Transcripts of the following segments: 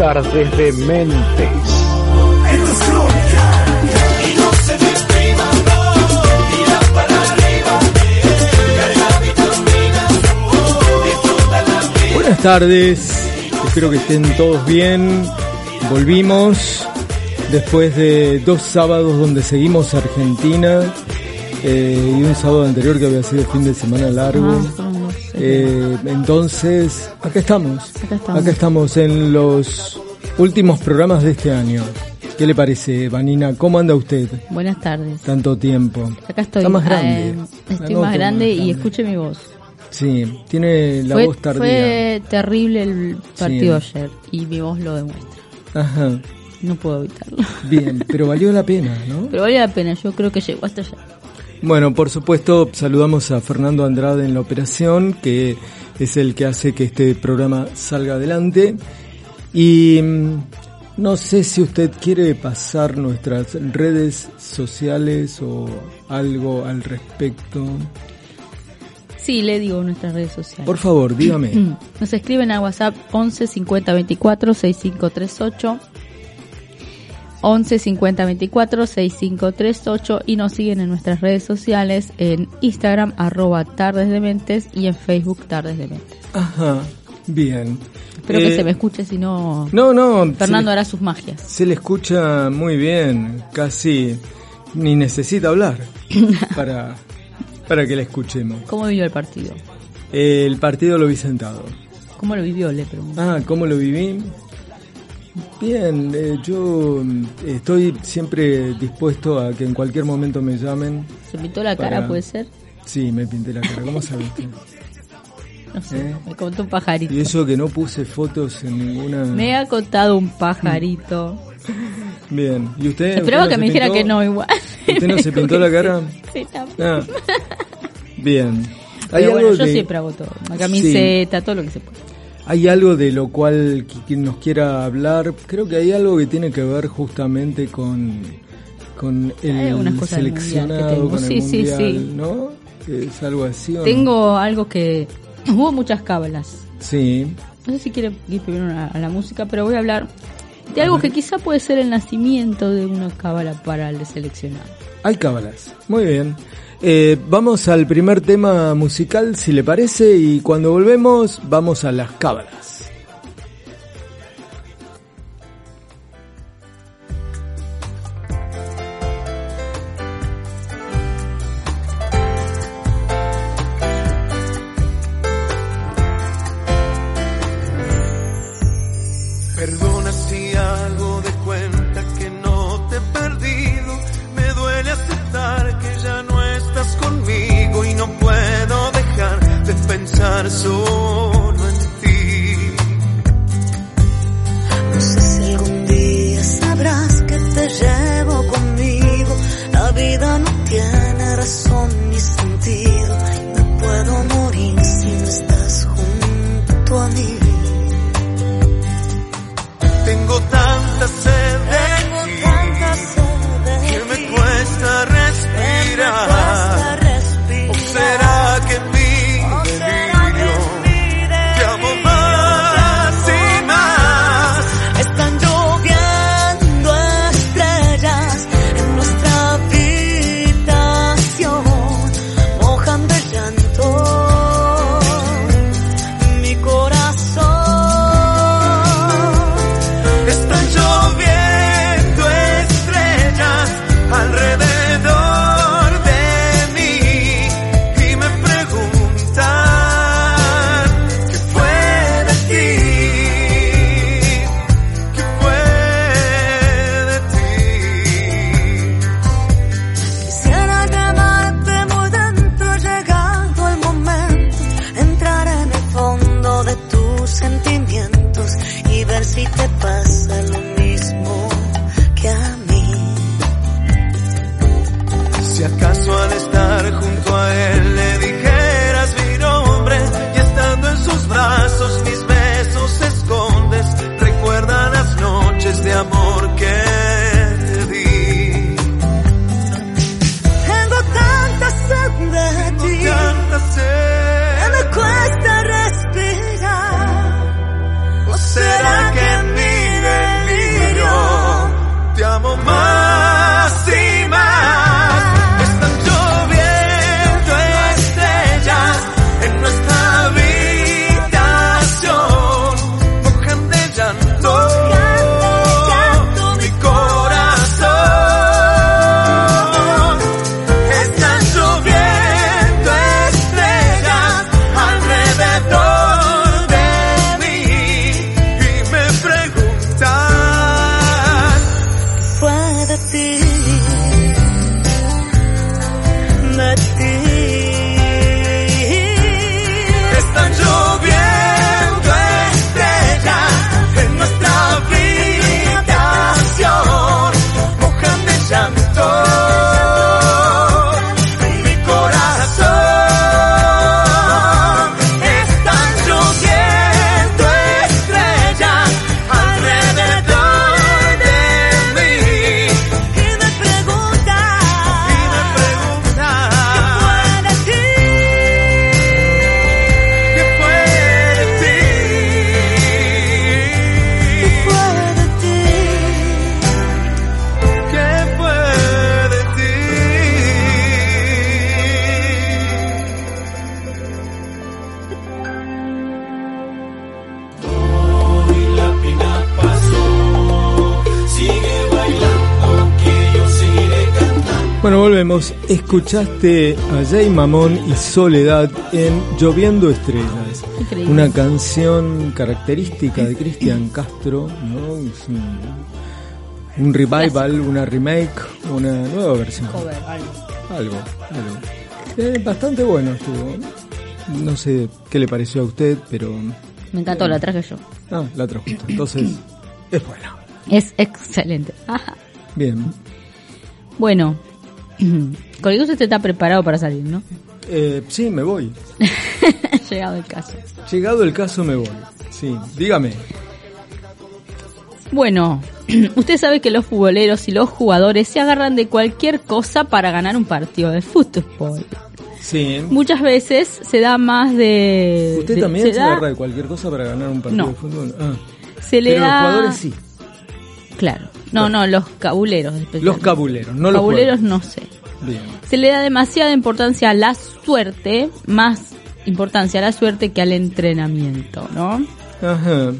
Tardes de Mentes. Buenas tardes, espero que estén todos bien. Volvimos después de dos sábados donde seguimos Argentina eh, y un sábado anterior que había sido fin de semana largo. Eh, entonces, acá estamos. Acá estamos. Acá estamos en los últimos programas de este año. ¿Qué le parece, Vanina? ¿Cómo anda usted? Buenas tardes. Tanto tiempo. Acá estoy. Está más grande. eh, estoy más grande y escuche mi voz. Sí, tiene la fue, voz tardía. fue terrible el partido ayer y mi voz lo demuestra. Ajá. No puedo evitarlo. Bien, pero valió la pena, ¿no? Pero vale la pena, yo creo que llegó hasta allá. Bueno, por supuesto, saludamos a Fernando Andrade en la operación, que es el que hace que este programa salga adelante. Y mm, no sé si usted quiere pasar nuestras redes sociales o algo al respecto. Sí, le digo nuestras redes sociales. Por favor, dígame. Nos escriben a WhatsApp 11 50 24 6538 11 50 24 6538 y nos siguen en nuestras redes sociales en Instagram arroba tardes de mentes y en Facebook tardes de mentes. Ajá, bien. Espero Eh, que se me escuche, si no No, no. Fernando hará sus magias. se le escucha muy bien, casi ni necesita hablar para, para que le escuchemos. ¿Cómo vivió el partido? El partido lo vi sentado. ¿Cómo lo vivió? Le pregunto. Ah, ¿cómo lo viví? Bien, eh, yo mm, estoy siempre dispuesto a que en cualquier momento me llamen. ¿Se pintó la cara, puede ser? Sí, me pinté la cara, ¿cómo sabiste? No sé, ¿Eh? me contó un pajarito. Y eso que no puse fotos en ninguna... Me ha contado un pajarito. Bien, ¿y usted? Esperaba usted que me dijera que no igual. ¿Usted no se pintó la cara? Sí. Ah, bien. Pero bueno, yo siempre hago todo. Una camiseta, todo lo que se puede. Hay algo de lo cual qui- quien nos quiera hablar. Creo que hay algo que tiene que ver justamente con, con el seleccionado, con el Sí, sí, mundial, sí. ¿no? Es algo así. ¿o no? Tengo algo que... Hubo muchas cábalas. Sí. No sé si quiere ir primero a, a la música, pero voy a hablar de algo que quizá puede ser el nacimiento de una cábala para el seleccionado. Hay cábalas. Muy bien. Eh, vamos al primer tema musical, si le parece, y cuando volvemos, vamos a las cábalas. Bueno, volvemos. Escuchaste a Jay Mamón y Soledad en Lloviendo Estrellas. Increíble. Una canción característica de Cristian Castro, ¿no? Es un, un revival, una remake, una nueva versión. Cover, algo. Algo. Eh, bastante bueno estuvo. No sé qué le pareció a usted, pero... Me encantó, la traje yo. Ah, la trajo. Entonces, es bueno. Es excelente. Ajá. Bien. Bueno, cosa usted está preparado para salir, ¿no? Eh, sí, me voy. Llegado el caso. Llegado el caso, me voy. Sí, dígame. Bueno, usted sabe que los futboleros y los jugadores se agarran de cualquier cosa para ganar un partido de fútbol. Sí. Muchas veces se da más de... ¿Usted de- también se, agarra de cualquier cosa para ganar un partido No. de fútbol? Ah. se le Pero los jugadores sí. Claro. No, no, los cabuleros. Los cabuleros, no los Cabuleros no sé. Bien. Se le da demasiada importancia a la suerte, más importancia a la suerte que al entrenamiento, ¿no? Ajá.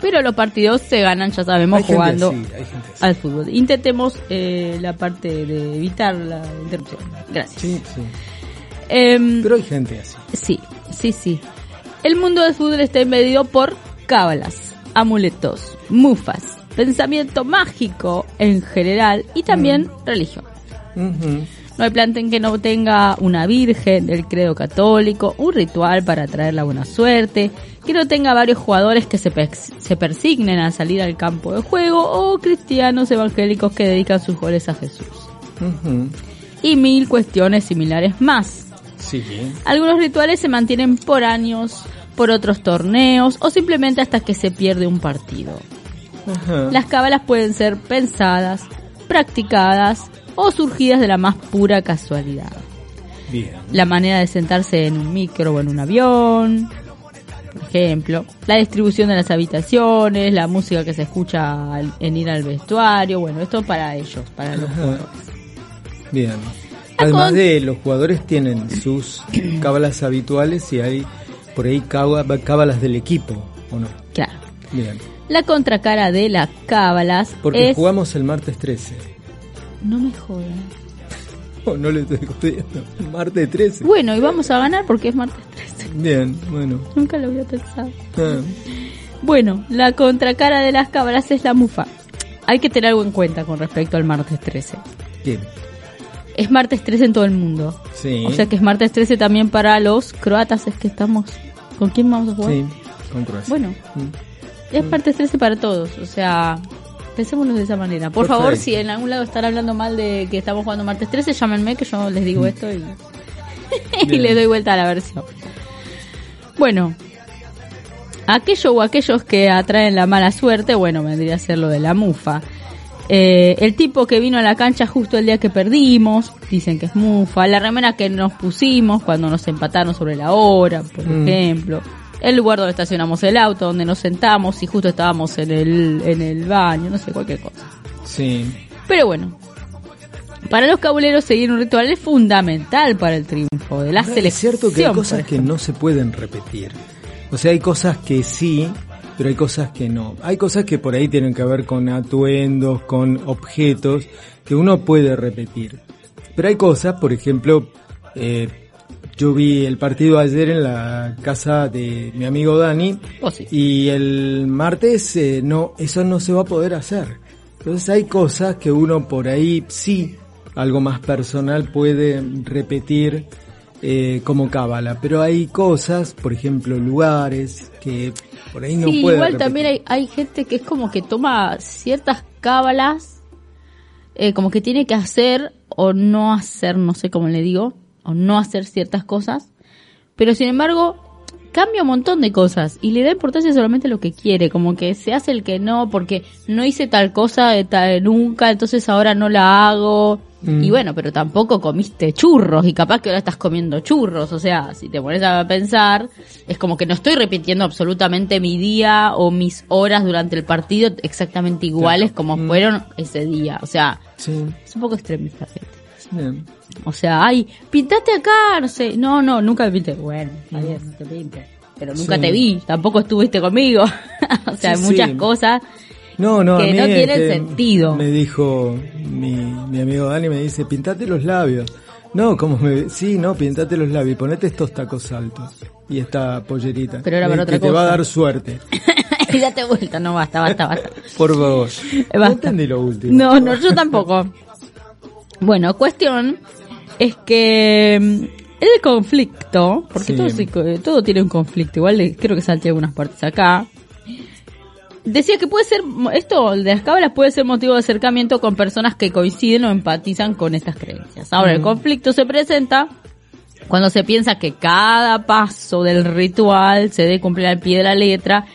Pero los partidos se ganan, ya sabemos, Hay jugando así, al fútbol. Intentemos eh, la parte de evitar la interrupción. Gracias. Sí, sí. Em, Pero hay gente así. sí, sí, sí. El mundo del fútbol está invadido por cábalas, amuletos, mufas, pensamiento mágico en general y también religión. Ujú. No hay planten que no tenga una virgen del credo católico, un ritual para traer la buena suerte, que no tenga varios jugadores que se, persignen al salir al campo de juego o cristianos evangélicos que dedican sus goles a Jesús. Y mil cuestiones similares más. Sí. Algunos rituales se mantienen por años, por otros torneos o simplemente hasta que se pierde un partido. Ajá. Las cábalas pueden ser pensadas, practicadas o surgidas de la más pura casualidad. Bien. la manera de sentarse en un micro o en un avión, por ejemplo, la distribución de las habitaciones, la música que se escucha al- en ir al vestuario, bueno, esto para ellos, para los Ajá. jugadores. Bien. Además con- de los jugadores tienen sus cábalas habituales y hay por ahí cába- cábalas del equipo, ¿o no? Claro. Bien. La contracara de las cábalas Porque es... jugamos el martes 13. No me jodan. Oh, no le estoy jodiendo. Martes 13. Bueno, y vamos a ganar porque es martes 13. Bien, bueno. Nunca lo había pensado. Ah, Bueno, la contracara de las cábalas es la mufa. Hay que tener algo en cuenta con respecto al martes 13. ¿Qué? Es martes 13 en todo el mundo. Sí. O sea que es martes 13 también para los croatas, es que estamos... ¿Con quién vamos a jugar? Sí, con Croacia. Bueno, Mm. Es martes 13 para todos, o sea, pensémoslo de esa manera. Por Perfecto. favor, si en algún lado están hablando mal de que estamos jugando martes 13, llámenme que yo les digo esto y, y les doy vuelta a la versión. Bueno, aquello o aquellos que atraen la mala suerte, bueno, vendría a ser lo de la mufa. Eh, el tipo que vino a la cancha justo el día que perdimos, dicen que es mufa. La remera que nos pusimos cuando nos empataron sobre la hora, por Mm. ejemplo. El lugar donde estacionamos el auto, donde nos sentamos y justo estábamos en el, en el baño, no sé, cualquier cosa. Sí. Pero bueno, para los cabuleros seguir un ritual es fundamental para el triunfo de la Ahora, selección. Es cierto que hay cosas que no se pueden repetir. O sea, hay cosas que sí, pero hay cosas que no. Hay cosas que por ahí tienen que ver con atuendos, con objetos, que uno puede repetir. Pero hay cosas, por ejemplo, eh, yo vi el partido ayer en la casa de mi amigo Dani sí. y el martes eh, no, eso no se va a poder hacer. Entonces hay cosas que uno por ahí sí, algo más personal, puede repetir eh, como cábala, pero hay cosas, por ejemplo, lugares que por ahí no sí, puede igual repetir. también hay, hay gente que es como que toma ciertas cábalas, eh, como que tiene que hacer o no hacer, no sé cómo le digo, o no hacer ciertas cosas, pero sin embargo cambia un montón de cosas y le da importancia solamente a lo que quiere, como que se hace el que no, porque no hice tal cosa de tal, nunca, entonces ahora no la hago. Mm. Y bueno, pero tampoco comiste churros y capaz que ahora estás comiendo churros, o sea, si te pones a pensar, es como que no estoy repitiendo absolutamente mi día o mis horas durante el partido exactamente iguales como Mm. fueron ese día, o sea, Sí, es un poco extremista. Bien. O sea, ay, pintaste acá, no sé, no, no, nunca me pinté. Bueno, está bien, no te pintes. Pero nunca Sí. te vi, tampoco estuviste conmigo. o sea, Sí, hay muchas sí. cosas. No, no, a que mí no tienen sentido. Me dijo mi, mi amigo Dani, me dice, pintate los labios. No, como me, sí, no, pintate los labios, ponete estos tacos altos y esta pollerita. Pero era para otra que te va a dar suerte. y date vuelta, no, basta, basta, basta. Por favor. No Basta. entendí lo último. No, no, yo tampoco. Bueno, cuestión es que mm, el conflicto, porque Sí. todo, todo tiene un conflicto, igual creo que salté algunas partes acá. Decía que puede ser, esto de las cábalas puede ser motivo de acercamiento con personas que coinciden o empatizan con estas creencias. Ahora, el conflicto se presenta cuando se piensa que cada paso del ritual se debe cumplir al pie de la letra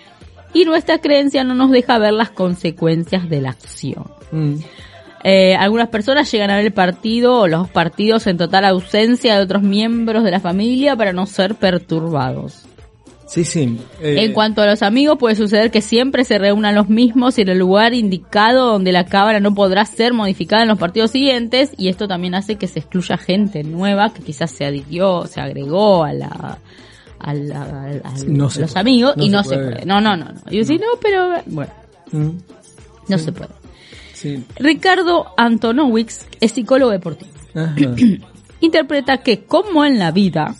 y nuestra creencia no nos deja ver las consecuencias de la acción. Mm. Eh, algunas personas llegan a ver el partido o los partidos en total ausencia de otros miembros de la familia para no ser perturbados. Sí, sí. eh, En cuanto a los amigos, puede suceder que siempre se reúnan los mismos y en el lugar indicado donde la cámara no podrá ser modificada en los partidos siguientes y esto también hace que se excluya gente nueva que quizás se adhirió, se agregó a la a, la- a- No los amigos No y se no se puede. puede. No, no, no, no. Y yo decía, no, pero bueno, mm, no se puede. Sí. Ricardo Antonowicz es psicólogo deportivo. Ajá. Interpreta que, como en la vida,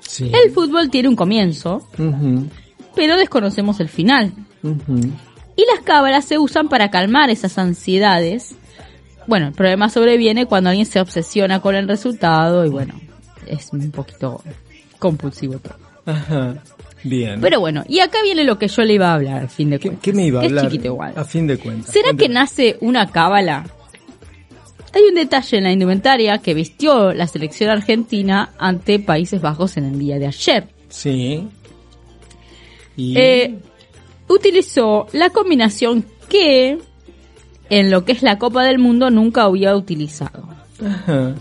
Sí. el fútbol tiene un comienzo, pero desconocemos el final. Y las cábalas se usan para calmar esas ansiedades. Bueno, el problema sobreviene cuando alguien se obsesiona con el resultado y bueno, es un poquito compulsivo todo. Ajá. Bien. Pero bueno, y acá viene lo que yo le iba a hablar, al fin de ¿Qué, cuentas. qué me iba a hablar? Es chiquito igual. A fin de cuentas. ¿Será que nace una cábala? Hay un detalle en la indumentaria que vistió la selección argentina ante Países Bajos en el día de ayer. Sí. Y... Eh, utilizó la combinación que en lo que es la Copa del Mundo nunca había utilizado, Ajá.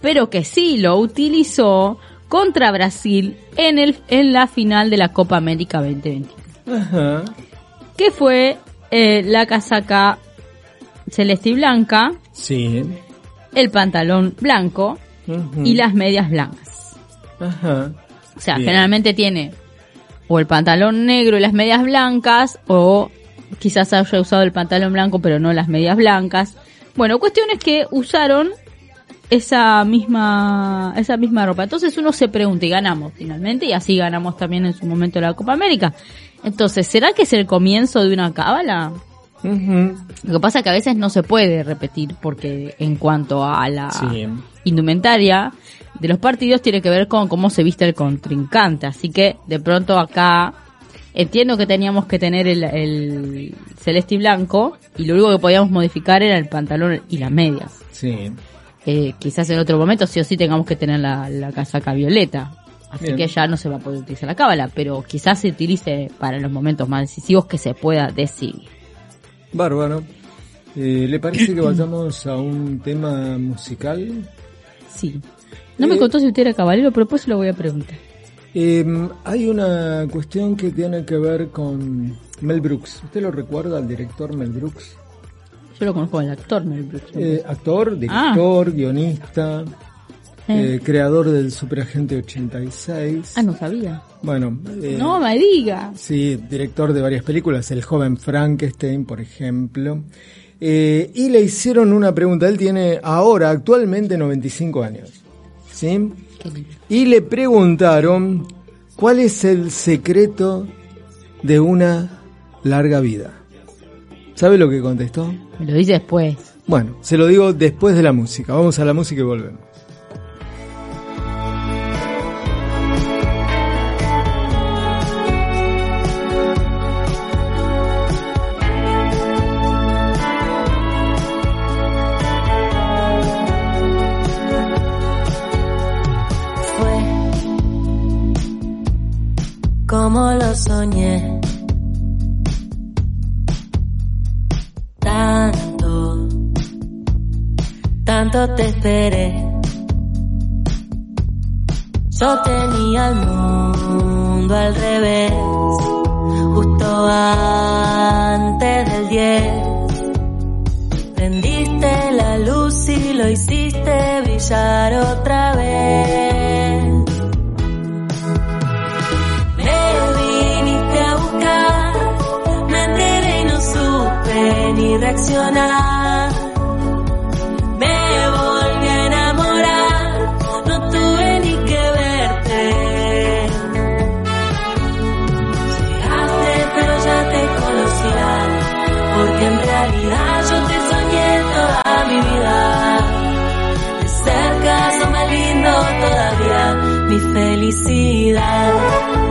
pero que sí lo utilizó contra Brasil en el en la final de la Copa América 2021, Ajá. que fue eh, la casaca celeste y blanca, Sí. el pantalón blanco y las medias blancas. Ajá. O sea, Bien. generalmente tiene o el pantalón negro y las medias blancas, o quizás haya usado el pantalón blanco pero no las medias blancas. Bueno, cuestión es que usaron esa misma, esa misma ropa. Entonces uno se pregunta y ganamos finalmente, y así ganamos también en su momento la Copa América. Entonces, ¿será que es el comienzo de una cábala? Lo que pasa es que a veces no se puede repetir porque en cuanto a la Sí. indumentaria de los partidos tiene que ver con cómo se viste el contrincante. Así que de pronto acá entiendo que teníamos que tener el, el celeste y blanco y lo único que podíamos modificar era el pantalón y las medias. Sí. Eh, quizás en otro momento sí o sí tengamos que tener la, la casaca violeta. Así Bien. que ya no se va a poder utilizar la cábala, pero quizás se utilice para los momentos más decisivos que se pueda decidir. Bárbaro. Eh, ¿Le parece que vayamos a un tema musical? Sí. No me Eh, contó si usted era caballero, pero después se lo voy a preguntar. Eh, hay una cuestión que tiene que ver con Mel Brooks. ¿Usted lo recuerda al director Mel Brooks? Lo conozco al actor Mel Brooks. Eh, actor, director, guionista, Eh. eh, creador del Superagente 86. ah, no sabía. Bueno, eh, No me diga. Sí, director de varias películas, El joven Frankenstein, por ejemplo. Y le hicieron una pregunta, él tiene ahora, actualmente, 95 años. ¿Sí? Y le preguntaron, ¿cuál es el secreto de una larga vida? ¿Sabe lo que contestó? Me lo dice después. Bueno, se lo digo después de la música. Vamos a la música y volvemos. Fue como lo soñé. Tanto te esperé. Yo tenía el mundo al revés, justo antes del 10. Prendiste la luz y lo hiciste brillar otra vez. Me viniste a buscar, me enteré y no supe ni reaccionar. Felicidad.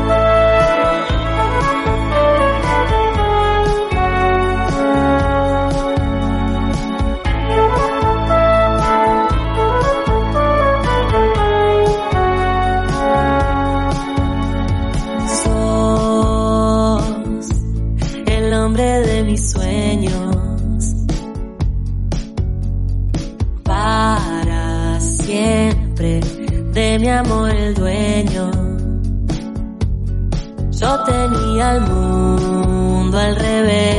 El mundo al revés,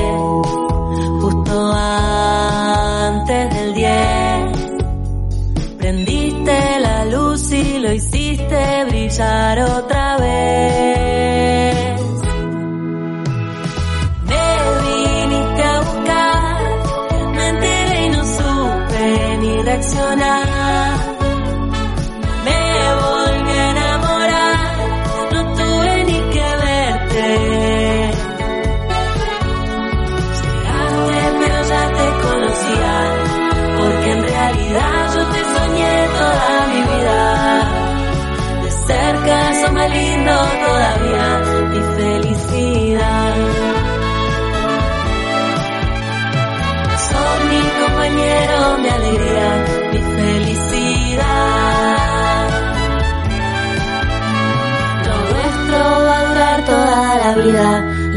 justo antes del 10. Prendiste la luz y lo hiciste brillar otra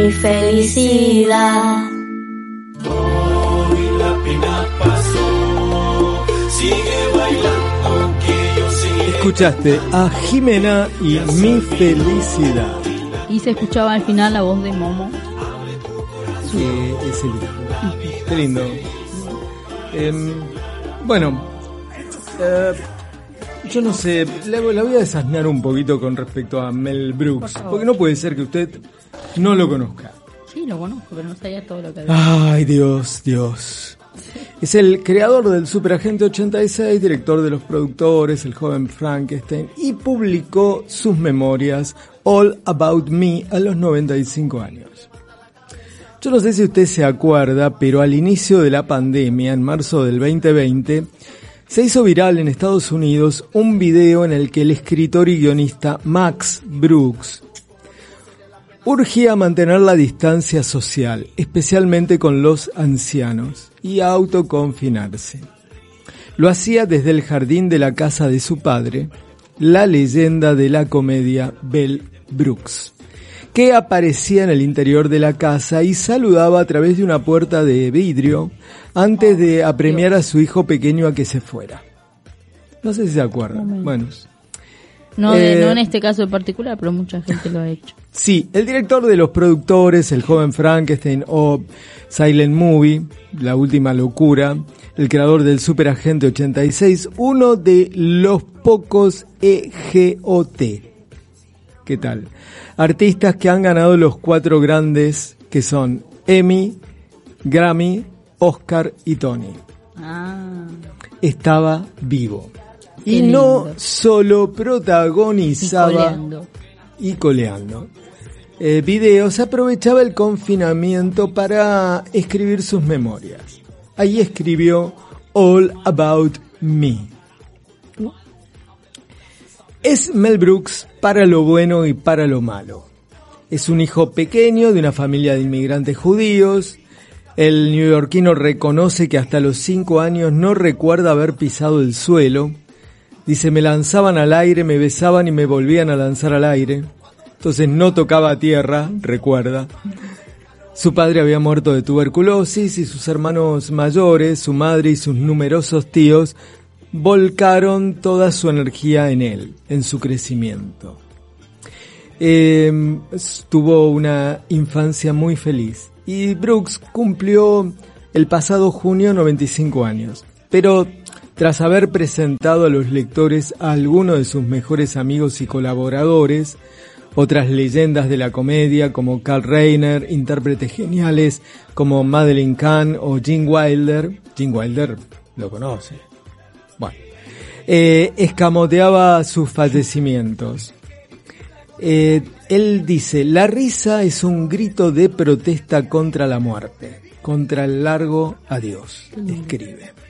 mi felicidad. Hoy la pena pasó, sigue bailando que yo sigue. Escuchaste a Jimena y Mi Felicidad. Y se escuchaba al final la voz de Momo. que es el hijo. Qué lindo. Em, bueno, eh, yo no sé, la, la voy a desasnar un poquito con respecto a Mel Brooks, porque no puede ser que usted no lo conozca. Sí, lo conozco, pero no sabía todo lo que había. Ay, Dios, Dios. Es el creador del Superagente 86, director de los productores, el joven Frankenstein, y publicó sus memorias All About Me a los 95 años. Yo no sé si usted se acuerda, pero al inicio de la pandemia, en marzo del 2020, se hizo viral en Estados Unidos un video en el que el escritor y guionista Max Brooks urgía mantener la distancia social, especialmente con los ancianos, y a autoconfinarse. Lo hacía desde el jardín de la casa de su padre, la leyenda de la comedia Bell Brooks, que aparecía en el interior de la casa y saludaba a través de una puerta de vidrio antes de apremiar a su hijo pequeño a que se fuera. No sé si se acuerdan. Bueno, No, Eh, no en este caso en particular, pero mucha gente lo ha hecho. Sí, el director de los productores, el joven Frankenstein o Silent Movie, La Última Locura, el creador del Superagente 86, uno de los pocos EGOT. ¿Qué tal? Artistas que han ganado los cuatro grandes que son Emmy, Grammy, Oscar y Tony. Ah, Estaba vivo. Y no solo y protagonizaba coleando. y coleando. eh, videos, aprovechaba el confinamiento para escribir sus memorias. Ahí escribió All About Me. Es Mel Brooks para lo bueno y para lo malo. Es un hijo pequeño de una familia de inmigrantes judíos. El neoyorquino reconoce que hasta los cinco años no recuerda haber pisado el suelo. Dice, me lanzaban al aire, me besaban y me volvían a lanzar al aire. Entonces no tocaba tierra, recuerda. Su padre había muerto de tuberculosis y sus hermanos mayores, su madre y sus numerosos tíos volcaron toda su energía en él, en su crecimiento. Eh, tuvo una infancia muy feliz y Brooks cumplió el pasado junio 95 años, pero tras haber presentado a los lectores a algunos de sus mejores amigos y colaboradores, otras leyendas de la comedia como Carl Reiner, intérpretes geniales como Madeleine Kahn o Gene Wilder. Gene Wilder lo conoce. Bueno, eh, escamoteaba sus fallecimientos. Eh, él dice, la risa es un grito de protesta contra la muerte, contra el largo adiós, escribe.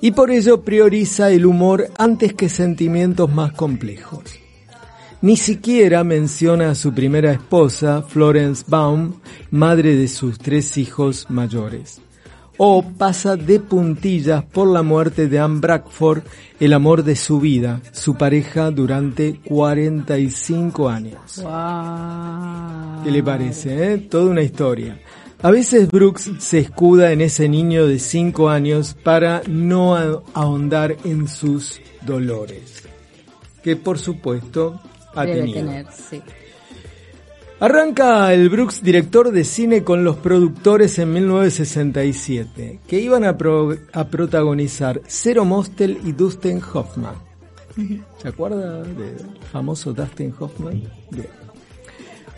Y por ello prioriza el humor antes que sentimientos más complejos. Ni siquiera menciona a su primera esposa, Florence Baum, madre de sus tres hijos mayores. O pasa de puntillas por la muerte de Anne Bradford, el amor de su vida, su pareja durante 45 años. ¿Qué le parece? Eh? Toda una historia. A veces Brooks se escuda en ese niño de 5 años para no ahondar en sus dolores. Que por supuesto ha Debe tenido. tener, sí. Arranca el Brooks director de cine con los productores en 1967, que iban a, pro- a protagonizar Zero Mostel y Dustin Hoffman. ¿Se acuerda del famoso Dustin Hoffman? Bien.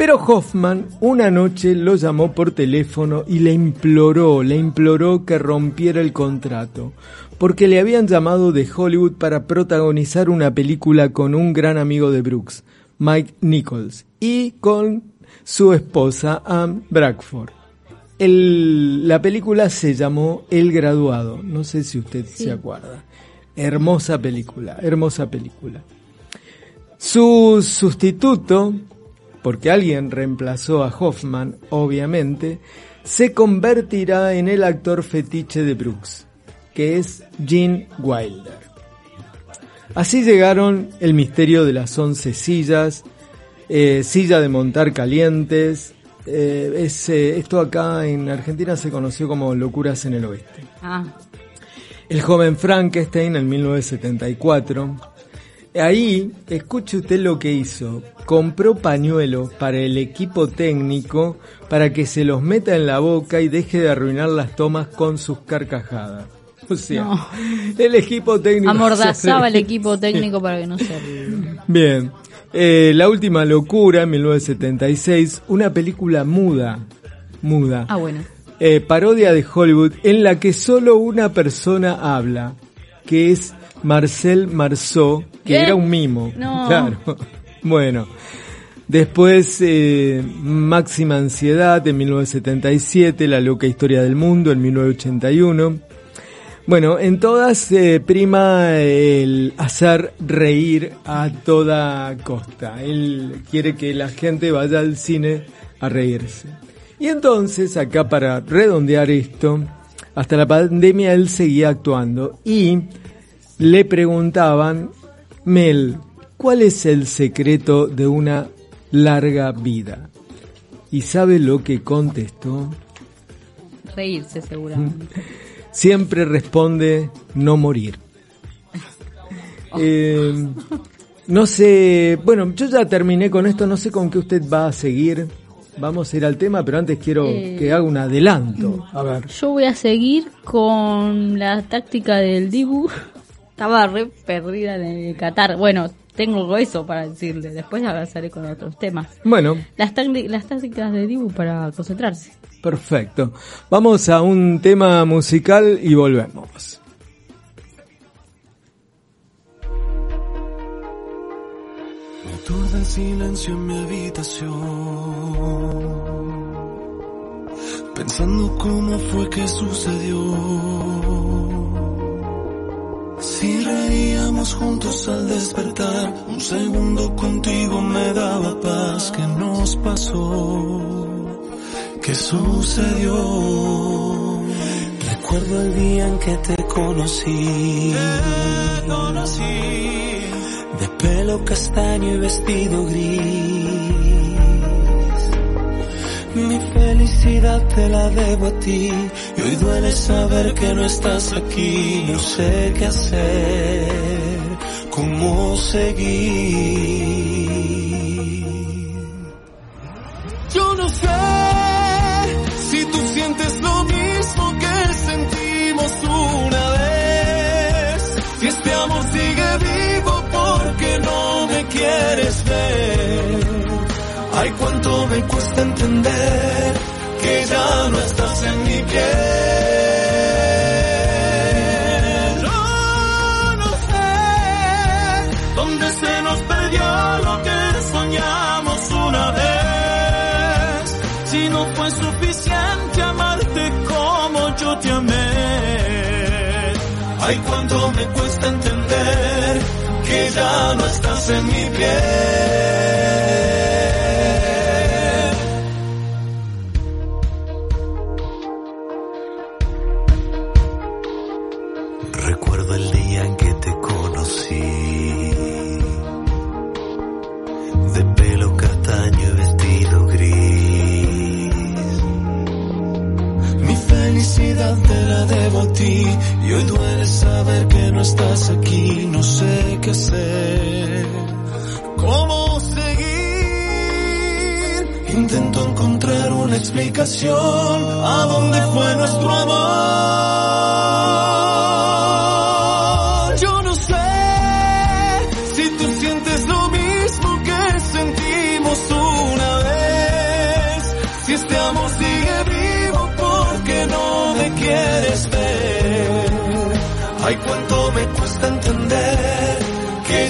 Pero Hoffman una noche lo llamó por teléfono y le imploró, le imploró que rompiera el contrato, porque le habían llamado de Hollywood para protagonizar una película con un gran amigo de Brooks, Mike Nichols, y con su esposa Anne Bradford. El- la película se llamó El Graduado, no sé si usted se acuerda. Hermosa película, hermosa película. Su sustituto, porque alguien reemplazó a Hoffman, obviamente, se convertirá en el actor fetiche de Brooks, que es Gene Wilder. Así llegaron El misterio de las once sillas, eh, Silla de montar calientes, eh, es, eh, esto acá en Argentina se conoció como Locuras en el Oeste. Ah, El joven Frankenstein en 1974. Ahí, escuche usted lo que hizo. Compró pañuelos para el equipo técnico para que se los meta en la boca y deje de arruinar las tomas con sus carcajadas. O sea, No. el equipo técnico... amordazaba el equipo técnico para que no se ríe. Bien. Eh, la última locura, en 1976, una película muda. Muda. Ah, bueno. eh, parodia de Hollywood en la que solo una persona habla, que es Marcel Marceau, que ¿Qué? era un mimo. No. Claro. Bueno. Después, eh, Máxima Ansiedad en 1977, La loca historia del mundo en 1981. Bueno, en todas eh, prima el hacer reír a toda costa. Él quiere que la gente vaya al cine a reírse. Y entonces, acá para redondear esto, hasta la pandemia él seguía actuando y le preguntaban, Mel, ¿cuál es el secreto de una larga vida? ¿Y sabe lo que contestó? Reírse seguramente. Siempre responde no morir. Eh, no sé, bueno, yo ya terminé con esto, no sé con qué usted va a seguir. Vamos a ir al tema, pero antes quiero Eh, que haga un adelanto. A ver. Yo voy a seguir con la táctica del Dibu. Estaba re perdida en el Qatar. Bueno, tengo eso para decirle. Después avanzaré con otros temas. Bueno, Las, tácti- las tácticas de Dibu para concentrarse. perfecto. Vamos a un tema musical y volvemos. aturde el silencio en mi habitación, pensando cómo fue que sucedió. Si reíamos juntos al despertar, un segundo contigo me daba paz. ¿Qué nos pasó? ¿Qué sucedió? Recuerdo el día en que te conocí. Te conocí. De pelo castaño y vestido gris. Mi felicidad te la debo a ti. Y hoy duele saber que no estás aquí. No sé qué hacer, cómo seguir. Yo no sé si tú sientes lo mismo que sentimos una vez. Si este amor sigue vivo porque no me quieres ver. Ay, cuánto me cuesta entender que ya no estás en mi piel. Yo no sé dónde se nos perdió lo que soñamos una vez. Si no fue suficiente amarte como yo te amé. Ay, cuánto me cuesta entender que ya no estás en mi piel. Estás aquí. No sé qué hacer, cómo seguir. Intento encontrar una explicación a dónde fue nuestro amor.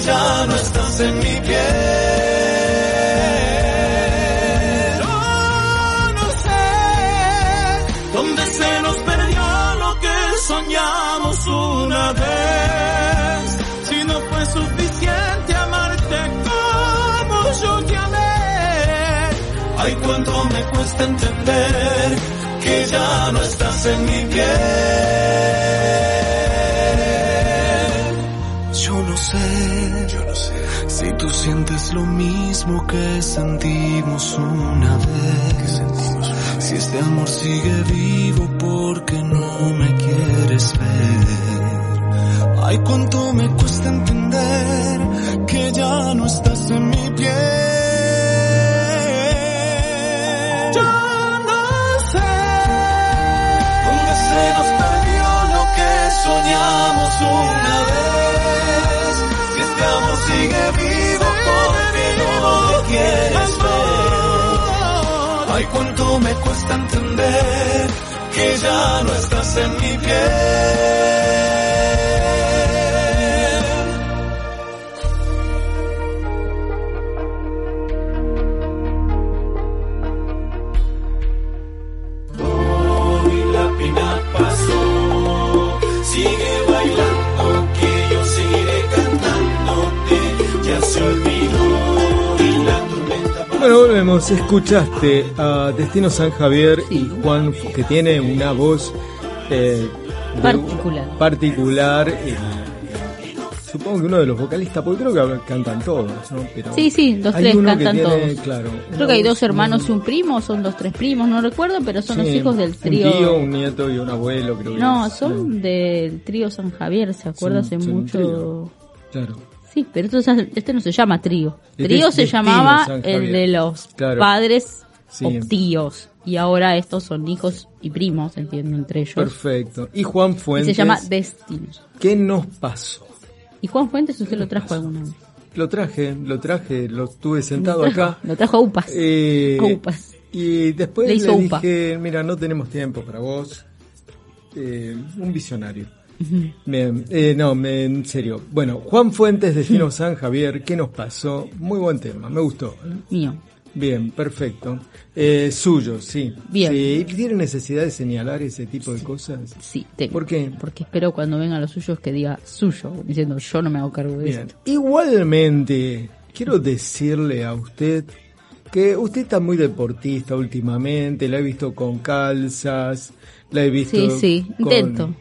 Ya no estás en mi piel. Yo no sé dónde se nos perdió lo que soñamos una vez. Si no fue suficiente amarte como yo te amé. Ay, cuánto me cuesta entender que ya no estás en mi piel. Sientes lo mismo que sentimos una vez. Si este amor sigue vivo porque no me quieres ver. Ay, cuánto me cuesta entender que ya no estás en mi piel. Yo no sé dónde se nos perdió lo que soñamos una vez. Si este amor sigue vivo Ay, cuánto me cuesta entender que ya no estás en mi piel. Hoy la pena pasó, sigue bailando, que yo seguiré cantándote, ya se olvidó Bueno, volvemos. Escuchaste a Destino San Javier y Juan, que tiene una voz eh, Particular. particular. eh, supongo que uno de los vocalistas, porque creo que cantan todos, ¿no? Pero Sí, sí, los tres cantan tiene, todos. Claro, Creo que hay dos hermanos y un primo, son dos, tres primos, no recuerdo, pero son los hijos del Un trío. tío, un nieto y un abuelo, creo que No, es, son del trío San Javier, ¿se acuerda? Son- Hace son un mucho. Claro. Sí, pero esto es- este no se llama trío. Trío se llamaba el de los Claro. padres Sí. o tíos. Y ahora estos son hijos y primos, entiendo, entre ellos. Perfecto. Y Juan Y Fuentes. se llama Destino. ¿Qué nos pasó? ¿Y Juan Fuentes usted lo trajo alguna vez? Lo traje, lo traje, lo estuve sentado Lo trajo- acá. Lo trajo a UPAS. Eh, A UPAS. Y después Le dije, mira, no tenemos tiempo para vos. Eh, un visionario. Bien, eh, no, me- en serio. Bueno, Juan Fuentes de Fino San Javier, ¿qué nos pasó? Muy buen tema, me gustó. Mío. Bien, perfecto. Eh, suyo, sí. Bien. Sí, ¿Tiene necesidad de señalar ese tipo de cosas? Sí, tengo. ¿Por qué? Porque espero cuando vengan los suyos que diga suyo, diciendo yo no me hago cargo de Bien. esto. Igualmente, quiero decirle a usted que usted está muy deportista últimamente, la he visto con calzas, la he visto Sí, sí, con, intento.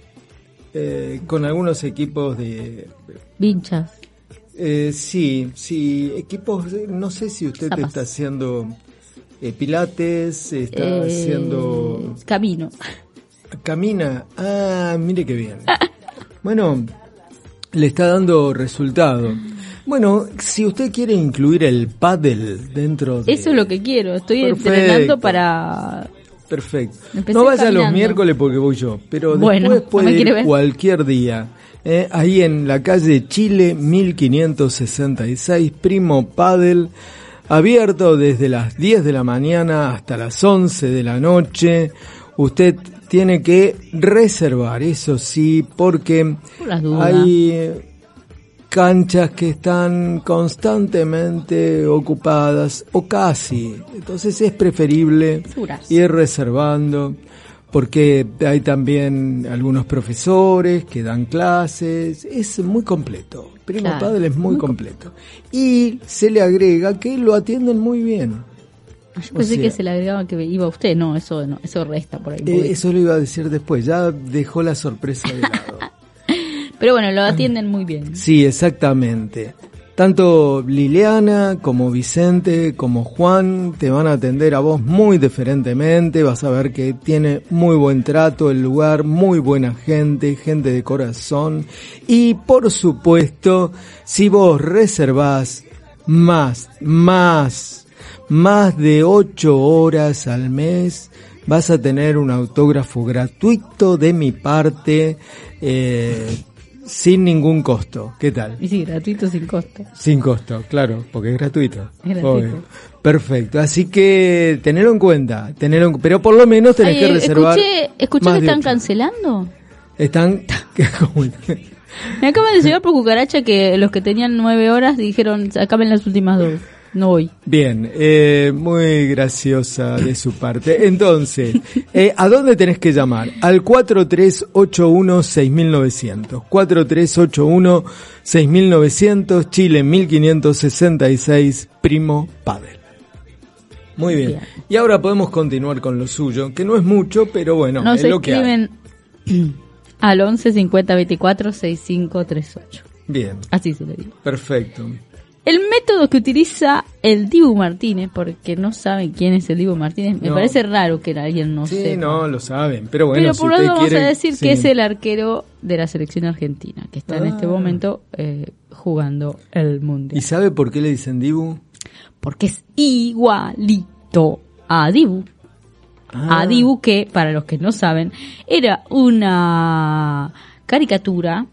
Eh, con algunos equipos de... Vinchas. eh, sí, sí, equipos, no sé si usted Zapas. está haciendo eh, pilates, está Eh, haciendo... Camino. Camina. Ah, mire qué bien. Bueno, le está dando resultado. Bueno, si usted quiere incluir el paddle dentro de... Eso es lo que quiero. Estoy Perfecto. entrenando para... Perfecto. Empecé No vaya los miércoles porque voy yo, pero Bueno, después ¿no puede ir ver? cualquier día. eh, ahí en la calle Chile 1566, Primo Paddle, abierto desde las 10 de la mañana hasta las 11 de la noche. Usted tiene que reservar, eso sí, porque Por hay canchas que están constantemente ocupadas o casi. Entonces es preferible Seguras. ir reservando porque hay también algunos profesores que dan clases. Es muy completo. Primo Claro, Padre es muy, muy completo. Y se le agrega que lo atienden muy bien. Ah, Yo pensé sea- que se le agregaba que iba usted. No, eso no, eso resta por ahí. Eh, eso lo iba a decir después. Ya dejó la sorpresa de lado. Pero bueno, lo atienden muy bien. Sí, exactamente. Tanto Liliana como Vicente como Juan te van a atender a vos muy diferentemente, vas a ver que tiene muy buen trato el lugar, muy buena gente, gente de corazón y por supuesto, si vos reservás más, más, más de ocho horas al mes, vas a tener un autógrafo gratuito de mi parte, eh, sin ningún costo. ¿Qué tal? Y sí, gratuito sin costo. Sin costo, claro, porque es gratuito. Es gratuito. Obvio. Perfecto, así que tenerlo en cuenta, tenerlo en- pero por lo menos tenés Ay, que eh, reservar. escuché, escuché más que están cancelando. Están. Me acaban de llegar por cucaracha que los que tenían nueve horas dijeron acaben las últimas dos. No voy. Bien, eh, muy graciosa de su parte. Entonces, eh, ¿a dónde tenés que llamar? Al 4381-6900. 4381-6900, Chile 1566, Primo Padel. Muy bien. Bien. Y ahora podemos continuar con lo suyo, que no es mucho, pero bueno, Nos es lo que hay. escriben al 11 50 24 65 38. Bien, Así se le digo. perfecto. El método que utiliza el Dibu Martínez, porque no saben quién es el Dibu Martínez, me No. parece raro que alguien no sí, sepa. no, lo saben, pero bueno, Pero si por lo vamos quiere- a decir sí. que es el arquero de la selección argentina, que está en este Ah. momento eh, jugando el ¿Y mundial. sabe por qué le dicen Dibu? Porque es igualito a Dibu. Ah. A Dibu que, para los que no saben, era una caricatura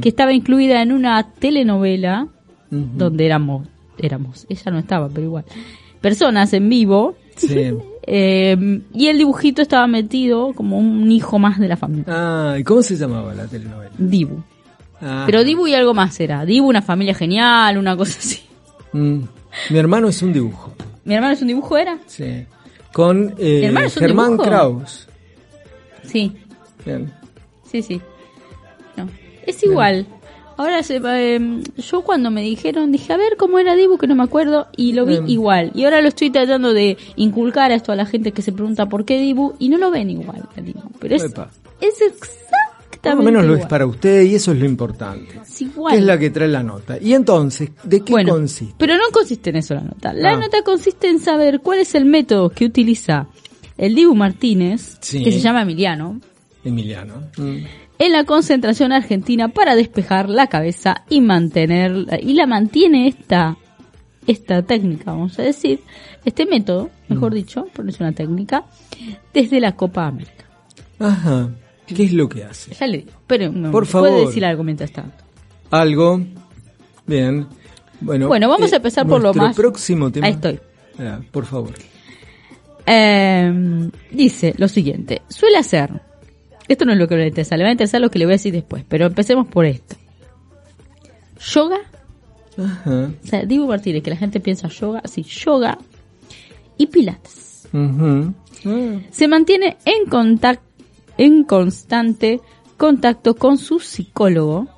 que estaba incluida en una telenovela Donde éramos, éramos, ella no estaba, pero igual, personas en vivo. Sí. eh, y el dibujito estaba metido como un hijo más de la familia. Ah, ¿y cómo se llamaba la telenovela? Dibu. Ah. Pero Dibu y algo más era. Dibu, una familia genial, una cosa así. Mm. Mi hermano es un dibujo. ¿Mi hermano es un dibujo, era? Sí. Con eh, ¿Mi hermano es un Germán? Kraus. Sí, Bien. sí, sí. No, es igual. Ahora, se, eh, yo cuando me dijeron, dije, a ver cómo era Dibu, que no me acuerdo, y lo vi Bien. igual. Y ahora lo estoy tratando de inculcar a esto a la gente que se pregunta por qué Dibu, y no lo ven igual a Dibu. Pero es, Epa. es exactamente Por lo menos lo es para usted y eso es lo importante. Es igual. Que es la que trae la nota. Y entonces, ¿de qué bueno, consiste? pero no consiste en eso la nota. La Ah. nota consiste en saber cuál es el método que utiliza el Dibu Martínez, Sí. que se llama Emiliano, Emiliano. Mm. En la concentración argentina para despejar la cabeza y mantener y la mantiene esta esta técnica, vamos a decir, este método, mejor Mm. dicho, porque es una técnica, desde la Copa América. Ajá. ¿Qué es lo que hace? Ya le digo, pero Por favor. puede decir algo mientras tanto. Algo. Bien. Bueno, Bueno, vamos a empezar por lo más- próximo tema. Ahí estoy. Ah, por favor. Eh, dice lo siguiente, suele hacer Esto no es lo que le interesa, le va a interesar lo que le voy a decir después, pero empecemos por esto. Yoga, Ajá. o sea, Dibu Martínez, que la gente piensa yoga, sí, yoga y pilates. Ah, Se mantiene en contacto, en constante contacto con su psicólogo.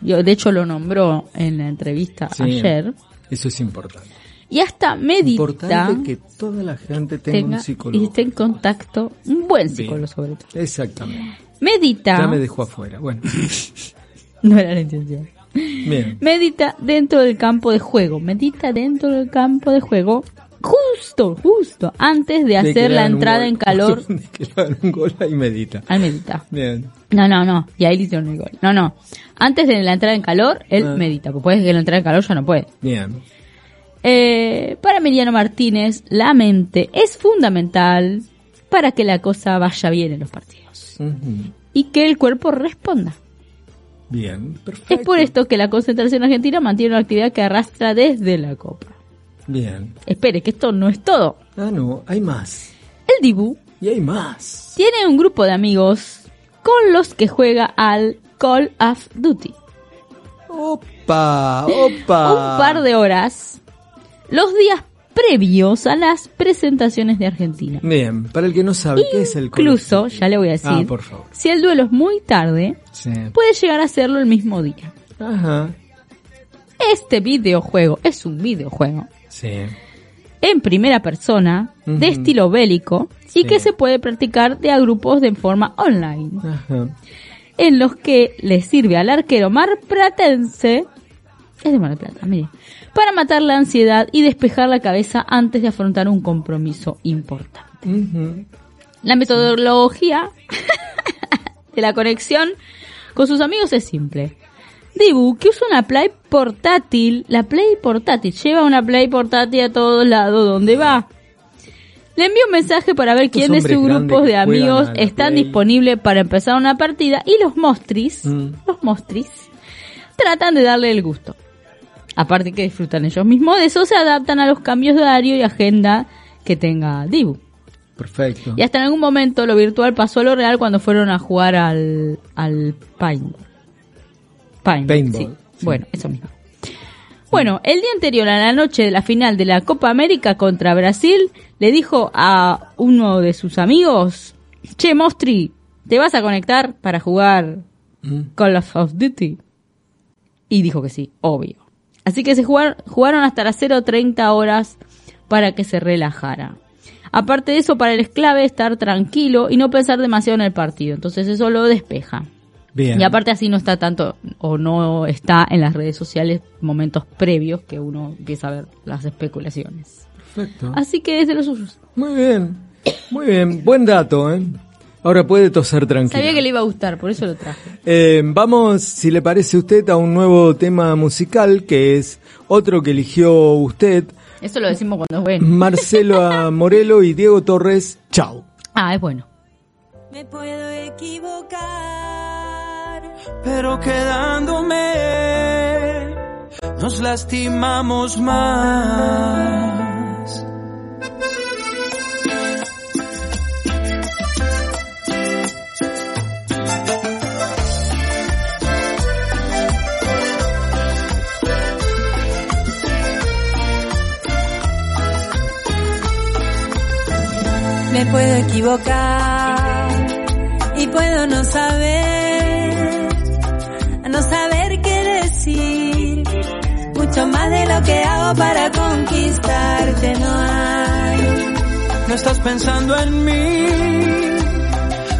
Yo, de hecho, lo nombró en la entrevista sí. ayer. Eso es importante. Y hasta medita Importante que toda la gente tenga, tenga un y psicólogo. esté en contacto, un buen Bien. psicólogo sobre todo. Exactamente. Medita, Ya me dejó afuera. Bueno, no era la intención. bien. Medita dentro del campo de juego. Medita dentro del campo de juego. Justo, justo, antes de hacer la entrada gol. en calor. De que le hagan un gol ahí medita. Al medita. Bien. No, no, no. Y ahí le hicieron el gol. No, no. Antes de la entrada en calor, él Ah. medita. Porque puede que la entrada en calor ya no puede. Bien. Eh, para Emiliano Martínez, la mente es fundamental para que la cosa vaya bien en los partidos. Y que el cuerpo responda. Bien. Perfecto. Es por esto que la concentración argentina mantiene una actividad que arrastra desde la Copa. Bien. Espere, que esto no es todo. Ah, no, hay más. El Dibu Y hay más. tiene un grupo de amigos con los que juega al Call of Duty. Opa, opa. Un par de horas los días previos a las presentaciones de Argentina. Bien, para el que no sabe, ¿qué es el Incluso, ya le voy a decir, Ah, por favor. si el duelo es muy tarde, Sí. puede llegar a hacerlo el mismo día. Ajá. Este videojuego es un videojuego Sí. en primera persona, de estilo bélico, y que se puede practicar de a grupos de forma online, Ajá. en los que le sirve al arquero marplatense, es de Mar Plata, mire, para matar la ansiedad y despejar la cabeza antes de afrontar un compromiso importante. La metodología de la conexión con sus amigos es simple. Dibu, que usa una Play portátil, la Play portátil, lleva una Play portátil a todos lados donde va. Le envía un mensaje para ver quién de sus grupos de amigos están disponibles para empezar una partida y los mostris, Mm. los mostris, tratan de darle el gusto. Aparte que disfrutan ellos mismos de eso, se adaptan a los cambios de horario y agenda que tenga Dibu. Perfecto. Y hasta en algún momento lo virtual pasó a lo real cuando fueron a jugar al, al paintball. Paintball, Paintball, sí. sí. Bueno, eso mismo. Bueno, el día anterior a la noche de la final de la Copa América contra Brasil, le dijo a uno de sus amigos, Che, Mostri, ¿te vas a conectar para jugar Mm. Call of Duty? Y dijo que sí, obvio. Así que se jugaron, jugaron hasta las 0.30 horas para que se relajara. Aparte de eso, para él es clave estar tranquilo y no pensar demasiado en el partido. Entonces eso lo despeja. Bien. Y aparte así no está tanto o no está en las redes sociales momentos previos que uno empieza a ver las especulaciones. Perfecto. Así que es de los suyos. Muy bien. Muy bien. Buen dato, ¿eh? Ahora puede toser tranquilo. Sabía que le iba a gustar, por eso lo traje. Eh, vamos, si le parece a usted, a un nuevo tema musical que es otro que eligió usted, Eso lo decimos cuando es bueno. Marcelo Morelo y Diego Torres. Chao. Ah, es bueno. Me puedo equivocar. pero quedándome nos lastimamos más. Me puedo equivocar y puedo no saber, no saber qué decir. Mucho más de lo que hago para conquistarte no hay. No estás pensando en mí,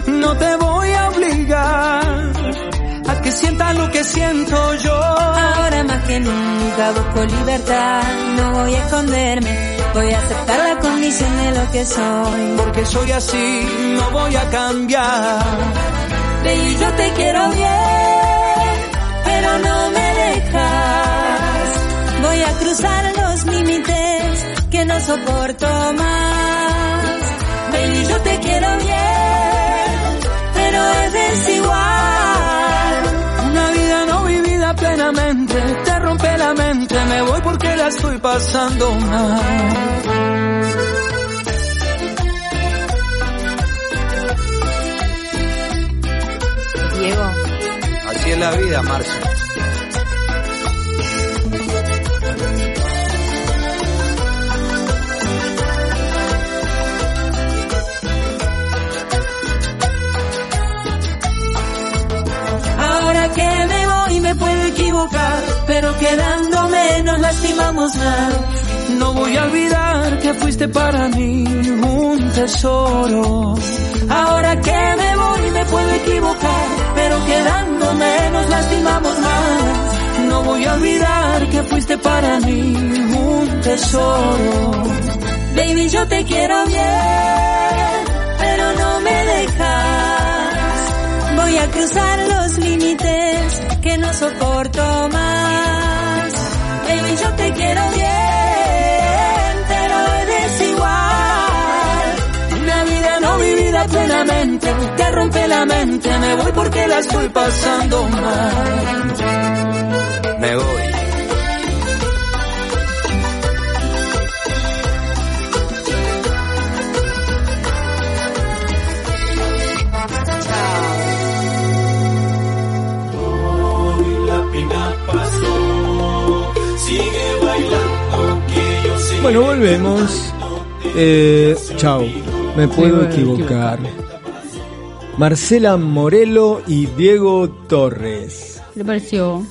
no te voy a obligar a que sientas lo que siento yo. Ahora más que nunca busco libertad, no voy a esconderme, voy a aceptar la condición de lo que soy. Porque soy así, no voy a cambiar. Baby, yo te quiero bien, pero no me dejas. Voy a cruzar los límites que no soporto más. Baby, yo te quiero bien, voy porque la estoy pasando mal. Diego. Así es la vida, Marcia. Pero quedándome nos lastimamos más. No voy a olvidar que fuiste para mí un tesoro. Ahora que me voy me puedo equivocar, pero quedándome nos lastimamos más. No voy a olvidar que fuiste para mí un tesoro. Baby, yo te quiero bien, pero no me dejas. Voy a cruzar los límites que no soporto más. Baby, yo te quiero bien, pero eres igual. Una vida no vivida plenamente te rompe la mente. Me voy porque la estoy pasando mal. Me voy. Bueno, volvemos. Eh, chao, me puedo equivocar. Marcela Morelo y Diego Torres. ¿Le pareció?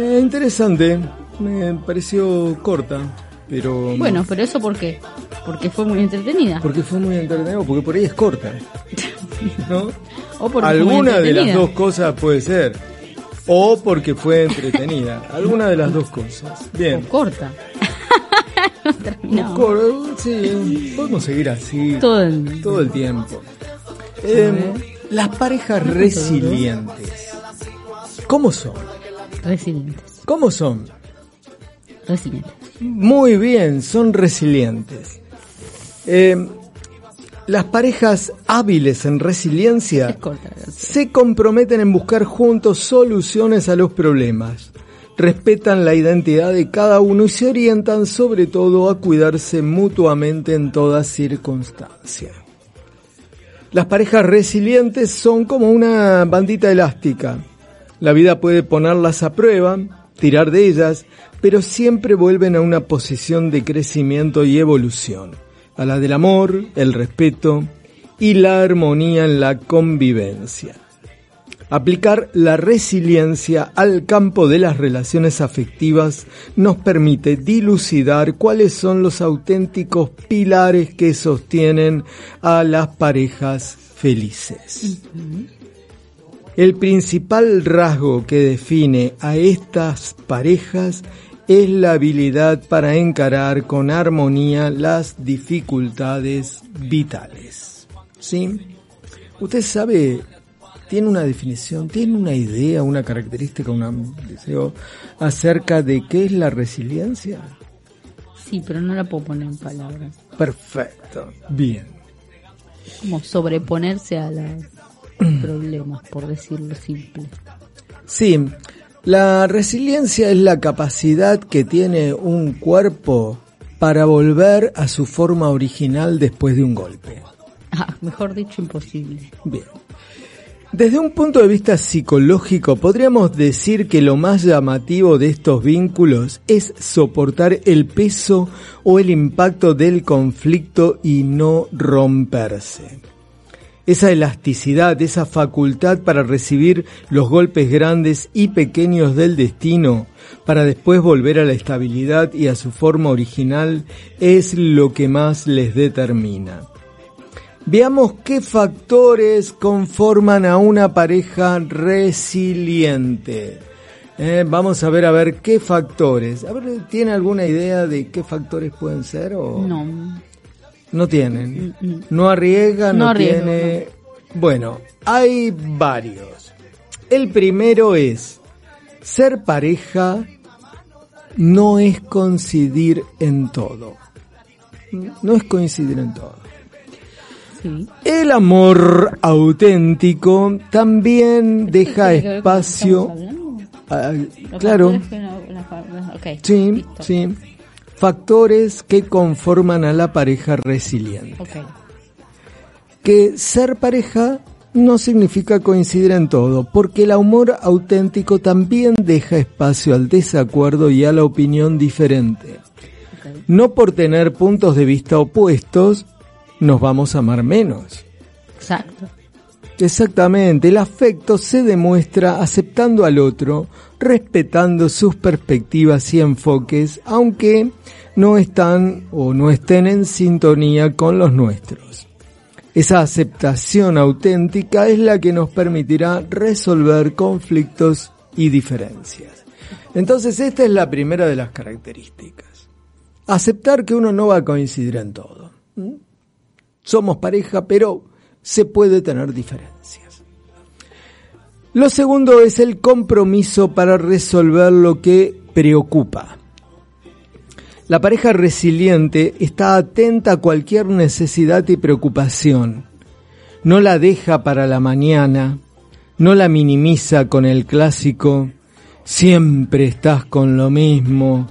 Eh, interesante, me pareció corta, pero... Bueno, pero eso ¿por qué? Porque fue muy entretenida. Porque fue muy entretenido, porque por ahí es corta. ¿No? O porque Alguna de las entretenida. dos cosas puede ser. O porque fue entretenida. Alguna de las dos cosas. Bien. O corta. No terminamos. Cor- Sí, podemos seguir así Todo el- todo el tiempo. Eh, las parejas resilientes. ¿Cómo son? Resilientes. ¿Cómo son? Resilientes. Muy bien, son resilientes. Eh, las parejas hábiles en resiliencia corta se comprometen en buscar juntos soluciones a los problemas, respetan la identidad de cada uno y se orientan sobre todo a cuidarse mutuamente en toda circunstancia. Las parejas resilientes son como una bandita elástica. La vida puede ponerlas a prueba, tirar de ellas, pero siempre vuelven a una posición de crecimiento y evolución, a la del amor, el respeto y la armonía en la convivencia. Aplicar la resiliencia al campo de las relaciones afectivas nos permite dilucidar cuáles son los auténticos pilares que sostienen a las parejas felices. El principal rasgo que define a estas parejas es la habilidad para encarar con armonía las dificultades vitales. ¿Sí? Usted sabe, tiene una definición, tiene una idea, una característica, un deseo acerca de qué es la resiliencia. Sí, pero no la puedo poner en palabras. Perfecto. Bien. Como sobreponerse a los problemas, por decirlo simple. Sí, la resiliencia es la capacidad que tiene un cuerpo para volver a su forma original después de un golpe. Ah, mejor dicho, imposible. Bien. Desde un punto de vista psicológico, podríamos decir que lo más llamativo de estos vínculos es soportar el peso o el impacto del conflicto y no romperse. Esa elasticidad, esa facultad para recibir los golpes grandes y pequeños del destino, para después volver a la estabilidad y a su forma original, es lo que más les determina. Veamos qué factores conforman a una pareja resiliente. Eh, vamos a ver a ver qué factores. A ver, ¿tiene alguna idea de qué factores pueden ser o No. no tienen? No arriesga, no, No arriesgo, tiene. Bueno, hay varios. El primero es ser pareja no es coincidir en todo. No es coincidir en todo. Sí. El amor auténtico también deja ¿Tiene que ver con lo que espacio. a- claro, sí, listo. sí. Factores que conforman a la pareja resiliente. Que ser pareja no significa coincidir en todo, porque el amor auténtico también deja espacio al desacuerdo y a la opinión diferente. No por tener puntos de vista opuestos nos vamos a amar menos. Exacto. Exactamente, el afecto se demuestra aceptando al otro, respetando sus perspectivas y enfoques, aunque no están o no estén en sintonía con los nuestros. Esa aceptación auténtica es la que nos permitirá resolver conflictos y diferencias. Entonces esta es la primera de las características. Aceptar que uno no va a coincidir en todo. Somos pareja, pero se puede tener diferencias. Lo segundo es el compromiso para resolver lo que preocupa. La pareja resiliente está atenta a cualquier necesidad y preocupación. No la deja para la mañana, no la minimiza con el clásico, siempre estás con lo mismo,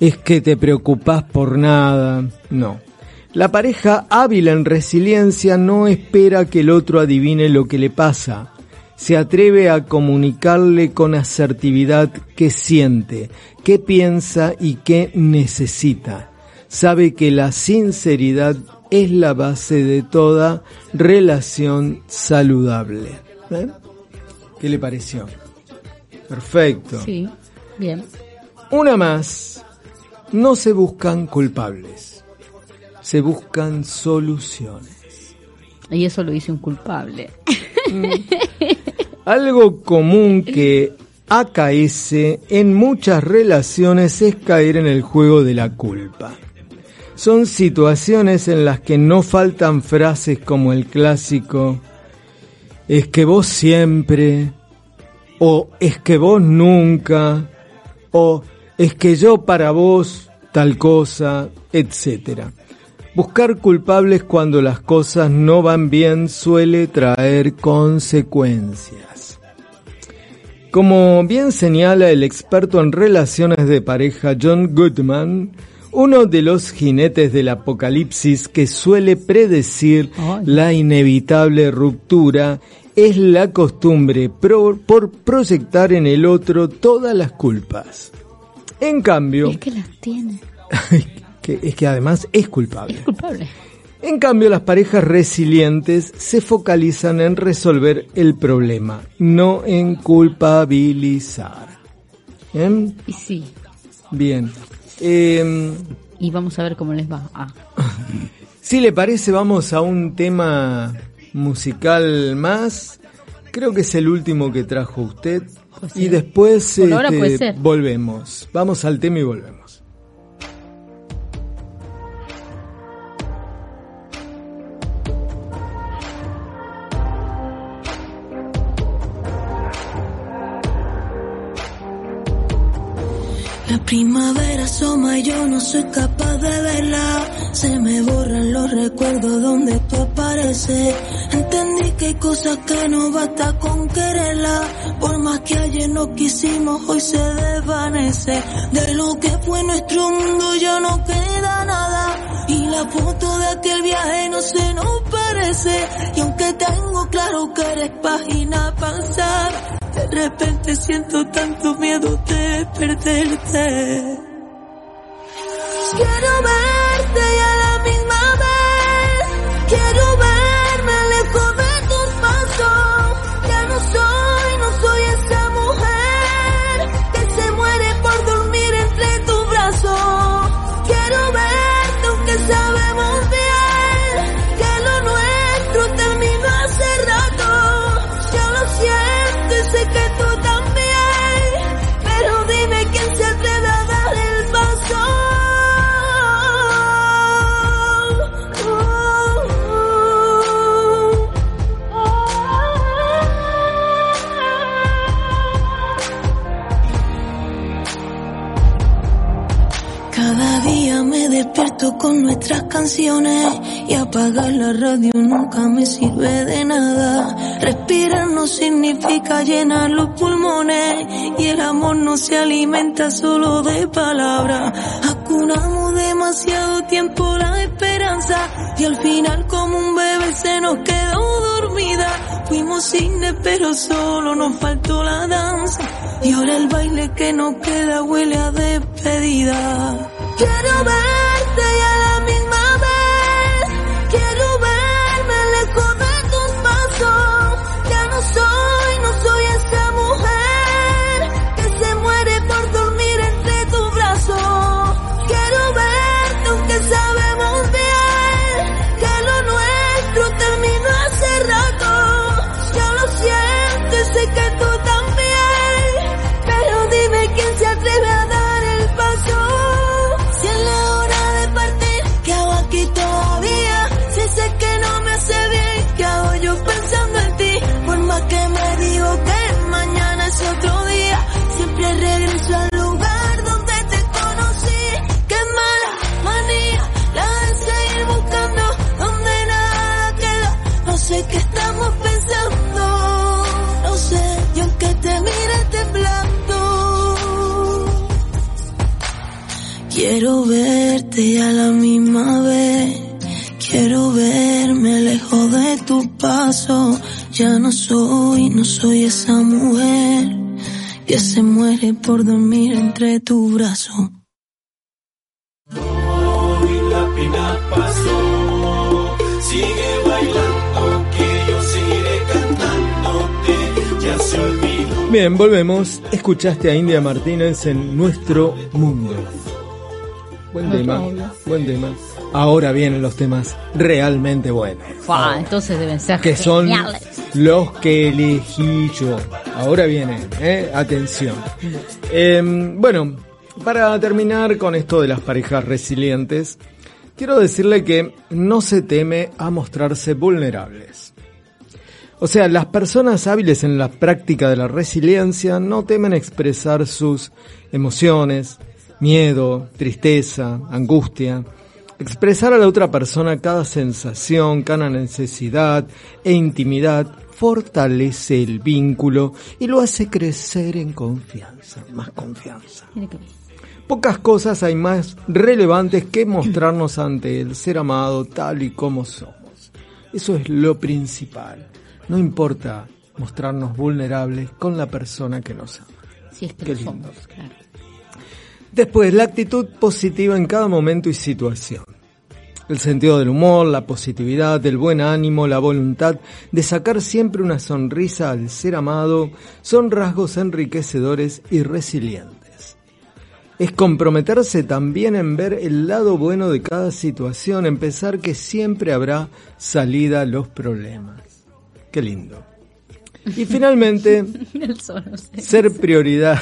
es que te preocupas por nada. No. La pareja hábil en resiliencia no espera que el otro adivine lo que le pasa se atreve a comunicarle con asertividad qué siente, qué piensa y qué necesita. Sabe que la sinceridad es la base de toda relación saludable. ¿Eh? ¿Qué le pareció? Perfecto. Sí, bien. Una más. No se buscan culpables, se buscan soluciones. Y eso lo dice un culpable. Algo común que acaece en muchas relaciones es caer en el juego de la culpa. Son situaciones en las que no faltan frases como el clásico, es que vos siempre, o es que vos nunca, o es que yo para vos tal cosa, etcétera. Buscar culpables cuando las cosas no van bien suele traer consecuencias. Como bien señala el experto en relaciones de pareja John Goodman, uno de los jinetes del apocalipsis que suele predecir la inevitable ruptura es la costumbre por proyectar en el otro todas las culpas. En cambio... Es que las tiene. que es que además es culpable. Es culpable. En cambio, las parejas resilientes se focalizan en resolver el problema, no en culpabilizar. ¿Bien? Y sí. Bien. Eh, Y vamos a ver cómo les va. Ah, si le parece, vamos a un tema musical más. Creo que es el último que trajo usted. Pues y sí. después este, volvemos. Vamos al tema y volvemos. Yo no soy capaz de verla. Se me borran los recuerdos donde tú apareces. Entendí que hay cosas que no basta con quererla. Por más que ayer no quisimos, hoy se desvanece. De lo que fue nuestro mundo ya no queda nada. Y la foto de aquel viaje no se nos parece. Y aunque tengo claro que eres página pasar, de repente siento tanto miedo de perderte. Quiero verte y a la misma vez. Quiero verme despierto con nuestras canciones y apagar la radio nunca me sirve de nada. Respirar no significa llenar los pulmones y el amor no se alimenta solo de palabras. Vacunamos demasiado tiempo la esperanza y al final como un bebé se nos quedó dormida. Fuimos cine pero solo nos faltó la danza y ahora el baile que nos queda huele a despedida. Quiero verte Quiero verte y a la misma vez. Quiero verme lejos de tu paso. Ya no soy, no soy esa mujer que se muere por dormir entre tu brazo. Hoy la pena pasó, sigue bailando, que yo seguiré cantándote, ya se olvidó. Bien, volvemos. Escuchaste a India Martínez en Nuestro Mundo. Buen tema, buen tema. Ahora vienen los temas realmente buenos. Entonces deben ser que son los que elegí yo. Ahora viene, ¿eh? atención. Eh, bueno, para terminar con esto de las parejas resilientes, quiero decirle que no se teme a mostrarse vulnerables. O sea, las personas hábiles en la práctica de la resiliencia no temen expresar sus emociones, miedo, tristeza, angustia, expresar a la otra persona cada sensación, cada necesidad e intimidad fortalece el vínculo y lo hace crecer en confianza, más confianza. Pocas cosas hay más relevantes que mostrarnos ante el ser amado tal y como somos. Eso es lo principal. No importa mostrarnos vulnerables con la persona que nos ama. Si es que Qué lo lindo. somos, claro. Después, la actitud positiva en cada momento y situación. El sentido del humor, la positividad, el buen ánimo, la voluntad de sacar siempre una sonrisa al ser amado son rasgos enriquecedores y resilientes. Es comprometerse también en ver el lado bueno de cada situación, en pensar que siempre habrá salida a los problemas. Qué lindo. Y finalmente, ser prioridad,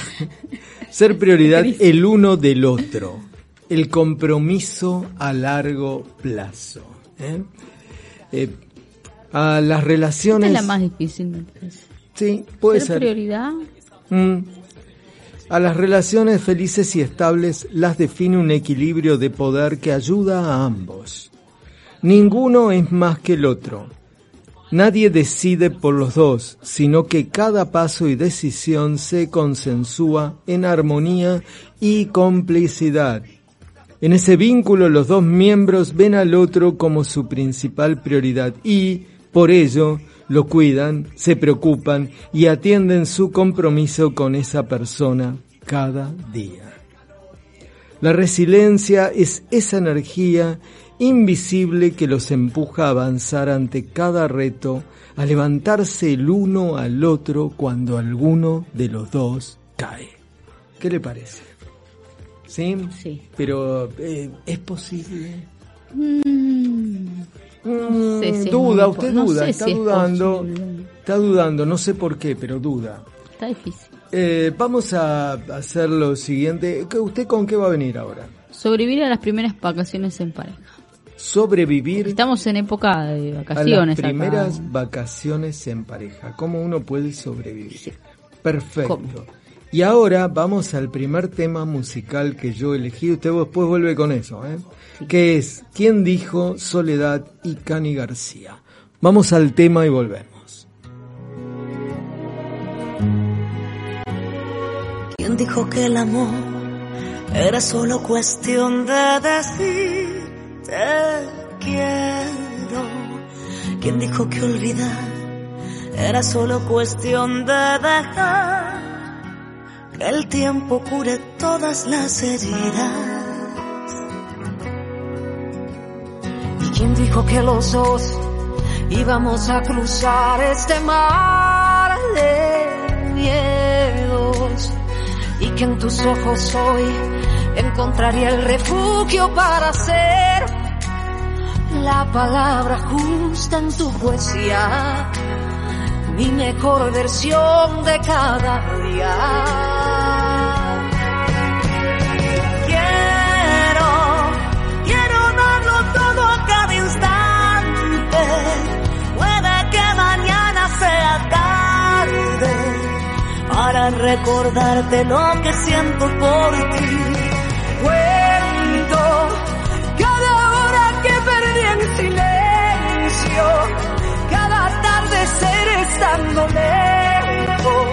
ser prioridad el uno del otro, el compromiso a largo plazo. ¿eh? Eh, a las Esta relaciones, es la más difícil, me parece. sí, puede Ser ser. prioridad. Mm. A las relaciones felices y estables las define un equilibrio de poder que ayuda a ambos. Ninguno es más que el otro. Nadie decide por los dos, sino que cada paso y decisión se consensúa en armonía y complicidad. En ese vínculo los dos miembros ven al otro como su principal prioridad y, por ello, lo cuidan, se preocupan y atienden su compromiso con esa persona cada día. La resiliencia es esa energía invisible que los empuja a avanzar ante cada reto, a levantarse el uno al otro cuando alguno de los dos cae. ¿Qué le parece? ¿Sí? Sí. Pero, eh, ¿es posible? Mm, Mm, sé si es duda, usted no duda, sé está si dudando, está dudando, no sé por qué, pero duda. Está difícil. Eh, vamos a hacer lo siguiente. ¿Qué- ¿Usted con qué va a venir ahora? Sobrevivir a las primeras vacaciones en pareja. Sobrevivir Estamos en época de a las vacaciones. acá. primeras vacaciones en pareja. ¿Cómo uno puede sobrevivir? Perfecto. ¿Cómo? Y ahora vamos al primer tema musical que yo elegí. Usted después vuelve con eso, ¿eh? Que es ¿Quién dijo Soledad y Cani García? Vamos al tema y volvemos. ¿Quién dijo que el amor Era solo cuestión de decir te quiero. ¿Quién dijo que olvidar era solo cuestión de dejar que el tiempo cure todas las heridas? ¿Y quién dijo que los dos íbamos a cruzar este mar de miedos? Y que en tus ojos hoy encontraría el refugio para ser la palabra justa en tu poesía, mi mejor versión de cada día. Quiero, quiero darlo todo a cada instante, puede que mañana sea tarde para recordarte lo que siento por ti. Cuento cada hora que perdí en silencio, cada atardecer estando lejos.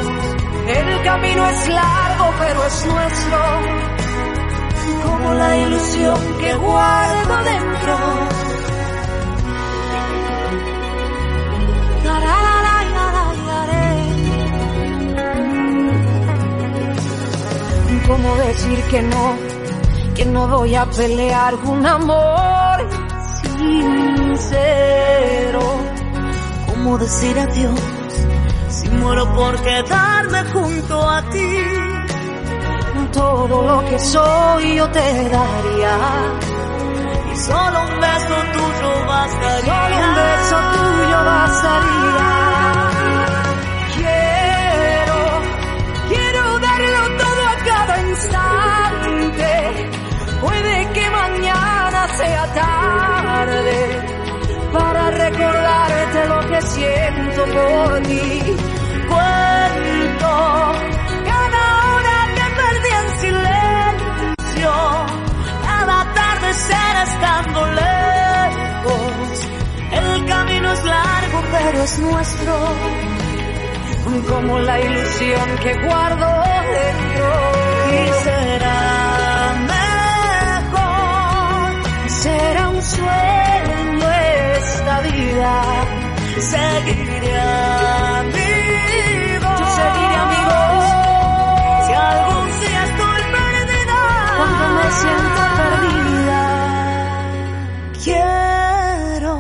El camino es largo, pero es nuestro, como la ilusión que guardo dentro. ¿Cómo decir que no? Que no voy a pelear un amor sincero. ¿Cómo decir adiós si muero por quedarme junto a ti? Todo lo que soy yo te daría. Y solo un beso tuyo bastaría. Solo un beso tuyo bastaría. Quiero, quiero darlo todo a cada instante. Sea tarde para recordarte lo que siento por ti. Cuento cada hora que perdí en silencio, cada atardecer estando lejos. El camino es largo, pero es nuestro, como la ilusión que guardo dentro. Y será sueño esta vida. Seguiré amigo, yo seguiré amigos. Si algún día estoy perdida, cuando me siento perdida, quiero,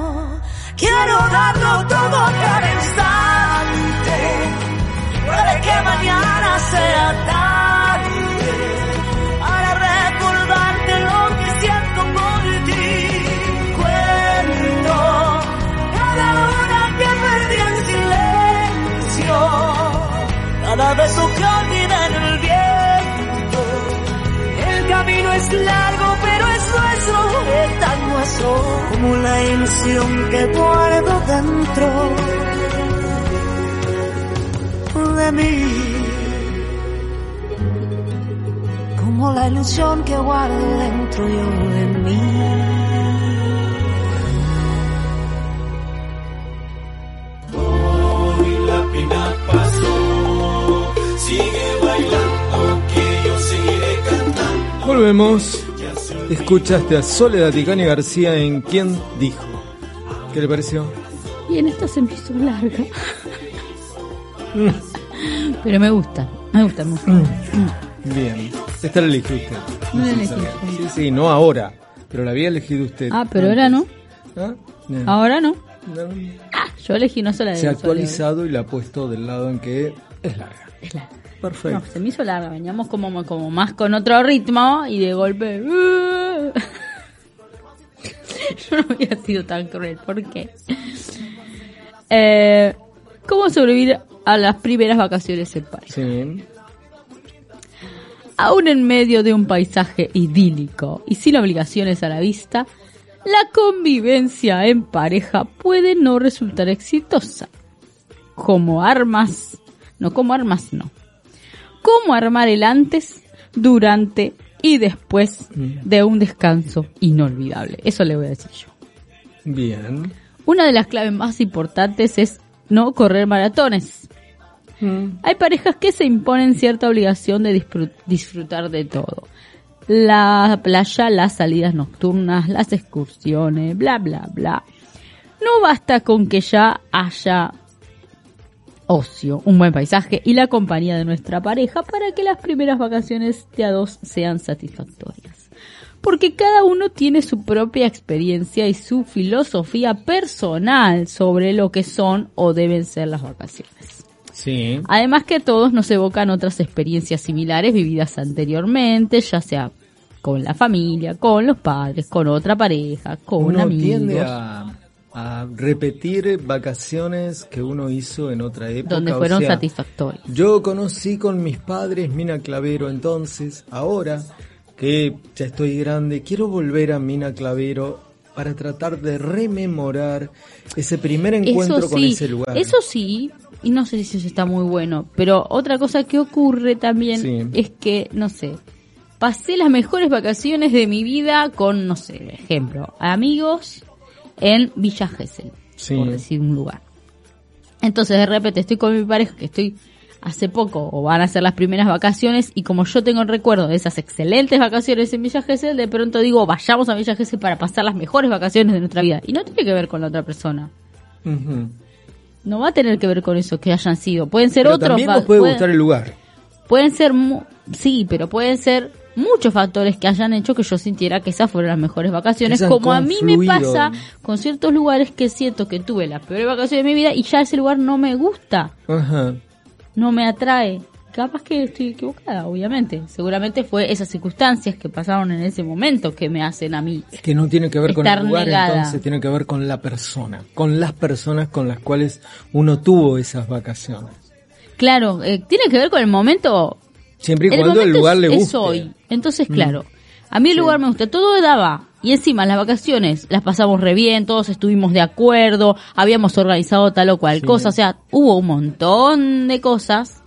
quiero darlo todo cada instante. Puede que mañana sea tarde que olvidé en el viento. El camino es largo, pero es nuestro, es tan nuestro como la ilusión que guardo dentro de mí. Como la ilusión que guardo dentro yo de mí. Volvemos. Escuchaste a Soledad Ticani García en ¿Quién dijo? ¿Qué le pareció? Y en esta se me hizo larga. Pero me gusta, me gusta, me gusta. Bien. Esta la eligió usted. No la elegí. Sí, sí, no ahora. Pero la había elegido usted. Ah, pero ahora no. ¿Ah? No. Ahora no. Ah, yo elegí no sola de Se ha actualizado y la ha puesto del lado en que es larga. Es larga. Perfecto. No, se me hizo larga, veníamos como, como más con otro ritmo y de golpe... Yo no había sido tan cruel, ¿por qué? Eh, ¿Cómo sobrevivir a las primeras vacaciones en París? Sí. Aún en medio de un paisaje idílico y sin obligaciones a la vista, la convivencia en pareja puede no resultar exitosa. Como armas, no como armas, no. Cómo armar el antes, durante y después de un descanso inolvidable. Eso le voy a decir yo. Bien. Una de las claves más importantes es no correr maratones. Hay parejas que se imponen cierta obligación de disfrut- disfrutar de todo. la playa, las salidas nocturnas, las excursiones, bla, bla, bla. No basta con que ya haya ocio, un buen paisaje y la compañía de nuestra pareja para que las primeras vacaciones de a dos sean satisfactorias. Porque cada uno tiene su propia experiencia y su filosofía personal sobre lo que son o deben ser las vacaciones. Sí. Además que todos nos evocan otras experiencias similares vividas anteriormente, ya sea con la familia, con los padres, con otra pareja, con Uno amigos. tiende a, a repetir vacaciones que uno hizo en otra época. donde o fueron sea, satisfactorios. Yo conocí con mis padres Mina Clavero entonces, ahora que ya estoy grande, quiero volver a Mina Clavero para tratar de rememorar ese primer encuentro Eso con sí, ese lugar. eso sí, y no sé si eso está muy bueno, pero otra cosa que ocurre también Sí. es que, no sé, pasé las mejores vacaciones de mi vida con, no sé, ejemplo, amigos en Villa Gesell, Sí. por decir un lugar. Entonces de repente estoy con mi pareja que estoy hace poco o van a ser las primeras vacaciones y como yo tengo el recuerdo de esas excelentes vacaciones en Villa Gesell, de pronto digo vayamos a Villa Gesell para pasar las mejores vacaciones de nuestra vida. Y no tiene que ver con la otra persona. No va a tener que ver con eso que hayan sido. Pueden ser Pero otros. también nos puede pueden, gustar el lugar. pueden ser, sí, pero pueden ser muchos factores que hayan hecho que yo sintiera que esas fueron las mejores vacaciones. Como a mí me confluido. pasa con ciertos lugares que siento que tuve las peores vacaciones de mi vida y ya ese lugar no me gusta, Ajá. no me atrae. Capaz que estoy equivocada, obviamente. Seguramente fue esas circunstancias que pasaron en ese momento que me hacen a mí. Es que no tiene que ver con Estar el lugar, negada. entonces tiene que ver con la persona, con las personas con las cuales uno tuvo esas vacaciones. Claro, eh, tiene que ver con el momento Siempre y el cuando el lugar es, le es guste. hoy. Entonces, Mm. claro, a mí el Sí. lugar me gusta. Todo daba. Y encima, las vacaciones las pasamos re bien, todos estuvimos de acuerdo, habíamos organizado tal o cual Sí. cosa. O sea, hubo un montón de cosas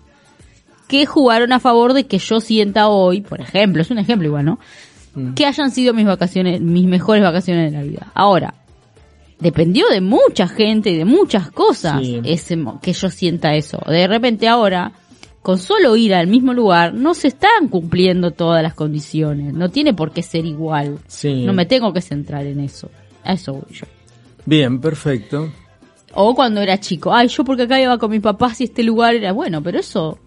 que jugaron a favor de que yo sienta hoy, por ejemplo, es un ejemplo igual, ¿no? Mm. Que hayan sido mis vacaciones, mis mejores vacaciones de la vida. Ahora, dependió de mucha gente y de muchas cosas Sí. ese que yo sienta eso. De repente ahora, con solo ir al mismo lugar, no se están cumpliendo todas las condiciones. No tiene por qué ser igual. Sí. No me tengo que centrar en eso. A eso voy yo. Bien, perfecto. O cuando era chico, ay, yo porque acá iba con mis papás y este lugar era bueno, pero eso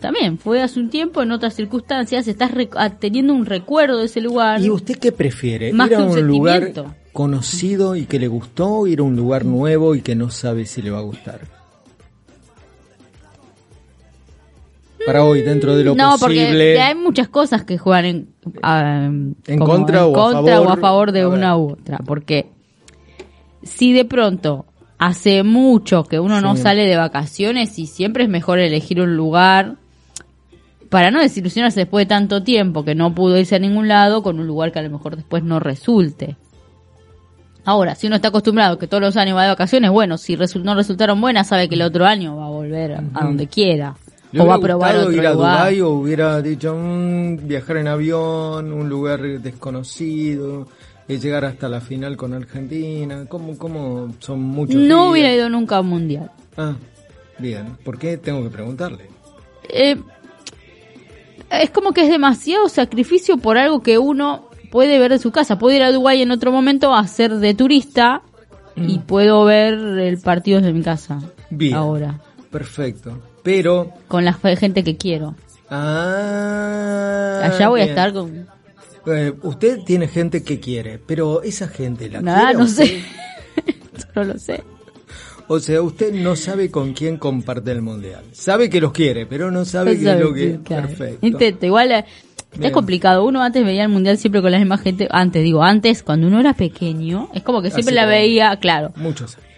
también fue hace un tiempo en otras circunstancias, estás ah, teniendo un recuerdo de ese lugar. ¿Y usted qué prefiere? Más ¿Ir a un un lugar conocido y que le gustó o ir a un lugar nuevo y que no sabe si le va a gustar? Para hoy, dentro de lo no, posible. porque hay muchas cosas que juegan en, ah, En contra o a favor. o a favor de A una u otra. Porque si de pronto hace mucho que uno no sale de vacaciones y siempre es mejor elegir un lugar para no desilusionarse después de tanto tiempo que no pudo irse a ningún lado con un lugar que a lo mejor después no resulte. Ahora, si uno está acostumbrado que todos los años va de vacaciones, bueno, si resu- no resultaron buenas, sabe que el otro año va a volver a, donde quiera. ¿Le O va a probar otro ir a lugar. Dubái o hubiera dicho mm, viajar en avión, un lugar desconocido, y llegar hasta la final con Argentina? ¿Cómo, cómo son muchos No días? hubiera ido nunca a un mundial. Ah, bien. ¿Por qué tengo que preguntarle? Eh, es como que es demasiado sacrificio por algo que uno puede ver de su casa. Puedo ir a Dubái en otro momento a ser de turista y puedo ver el partido desde mi casa. Mm. Bien. Ahora. Perfecto. Pero... Con la gente que quiero. Ah, Allá voy a estar con... Eh, usted tiene gente que quiere, pero esa gente la Nada, quiere. no usted? sé. no lo sé. O sea, usted no sabe con quién comparte el mundial. Sabe que los quiere, pero no sabe qué es lo que. Claro. Perfecto. Intento, igual eh, es complicado. Uno antes veía el mundial siempre con la misma gente. Antes, digo, antes, cuando uno era pequeño, es como que siempre la veía, claro. Muchos años.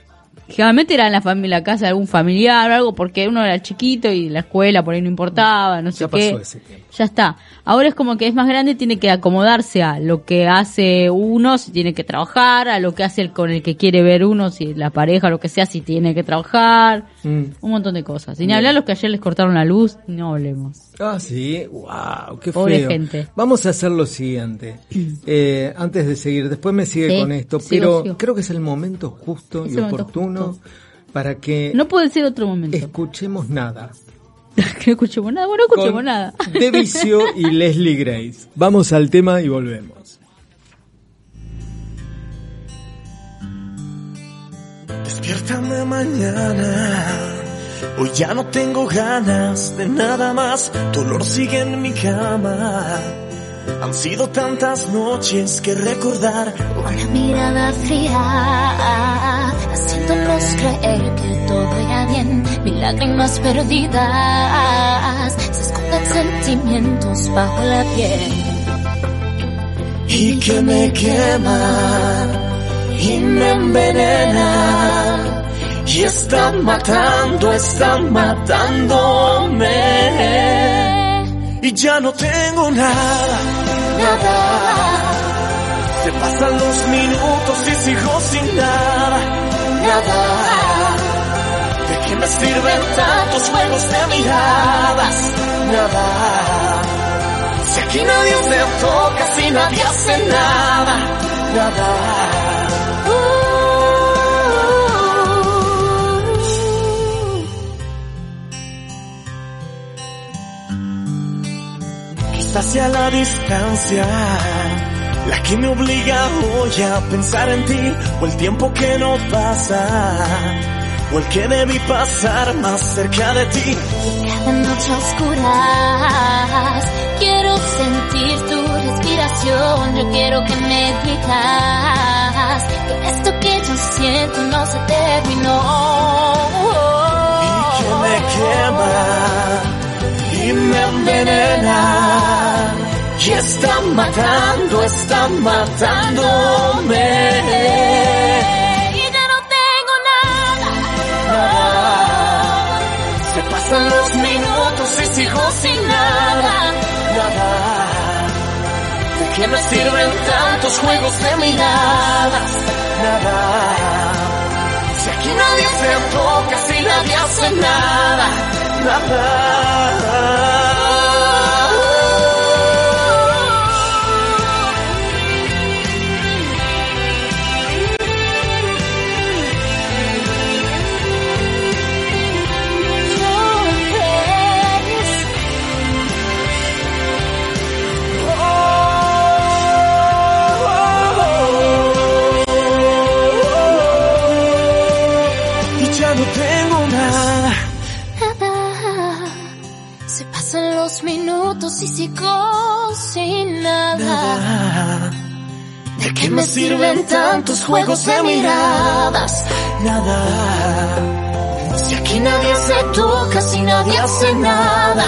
Generalmente era en la familia, la casa de algún familiar o algo, porque uno era chiquito y la escuela por ahí no importaba, no sé Ya qué. pasó ese tiempo. Ya está. Ahora es como que es más grande, tiene que acomodarse a lo que hace uno, si tiene que trabajar, a lo que hace el con el que quiere ver uno, si la pareja, lo que sea, si tiene que trabajar. Mm. Un montón de cosas. Sin hablar los que ayer les cortaron la luz, no hablemos. Ah, sí. Wow, qué Pobre feo. gente. Vamos a hacer lo siguiente. Eh, antes de seguir, después me sigue Sí, con esto, sigo, pero sigo. creo que es el momento justo Es y oportuno justo. para que No puede ser otro momento. escuchemos nada. que no escuchemos nada. Bueno, no escuchemos con nada. De Vicio y Leslie Grace. Vamos al tema y volvemos. Despiértame mañana. Hoy ya no tengo ganas de nada más. Dolor sigue en mi cama. Han sido tantas noches que recordar. Una mirada fría, haciéndonos creer que todo irá bien. Mil lágrimas perdidas, se esconden sentimientos bajo la piel. y que me quema y me envenena y está matando, está matándome y ya no tengo nada, nada. Se pasan los minutos y sigo sin nada, nada. ¿De qué me sirven tantos juegos de miradas? Nada. Si aquí nadie se toca, si nadie hace nada, nada. Sea la distancia la que me obliga hoy a pensar en ti, o el tiempo que no pasa, o el que debí pasar más cerca de ti. Cada noche a oscuras, quiero sentir tu respiración. Yo quiero que me digas que esto que yo siento no se terminó. Y está matando, está matándome. Y ya no tengo nada. Nada. Se pasan los minutos y sigo sin nada, nada. ¿De qué me sirven tantos juegos de miradas? Nada. Si aquí nadie se toca, si nadie hace nada, Y sigo sin nada. Nada. ¿De qué me sirven tantos juegos de miradas? Nada. Si aquí nadie se toca, si nadie hace nada,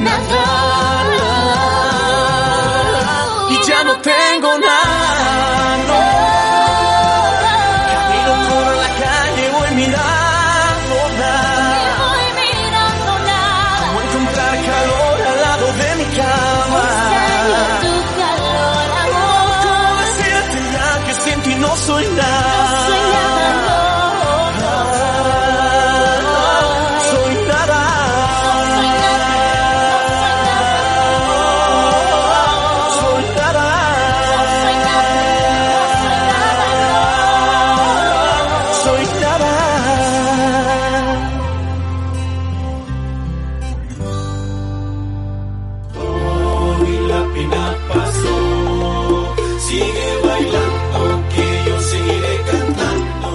nada.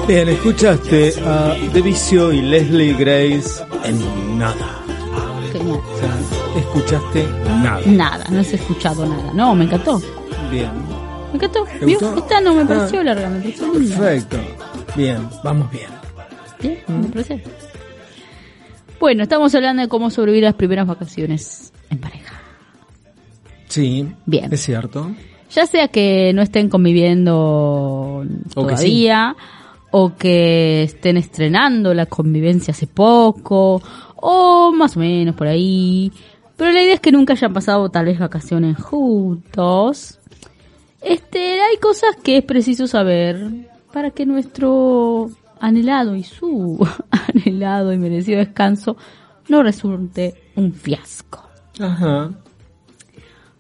Bien, escuchaste a De Vicio y Leslie Grace en nada. Genial. O sea, escuchaste nada. Nada, no has escuchado nada. No, me encantó. Bien. Me encantó. Esta no me Ah. pareció larga, me pareció linda. Perfecto. Bien, vamos bien. Bien, me parece. Bueno, estamos hablando de cómo sobrevivir las primeras vacaciones en pareja. Sí, Bien. es cierto. Ya sea que no estén conviviendo O que todavía, o que estén estrenando la convivencia hace poco, o más o menos por ahí. Pero la idea es que nunca hayan pasado tal vez vacaciones juntos. Este, hay cosas que es preciso saber para que nuestro anhelado y su anhelado y merecido descanso no resulte un fiasco. Ajá.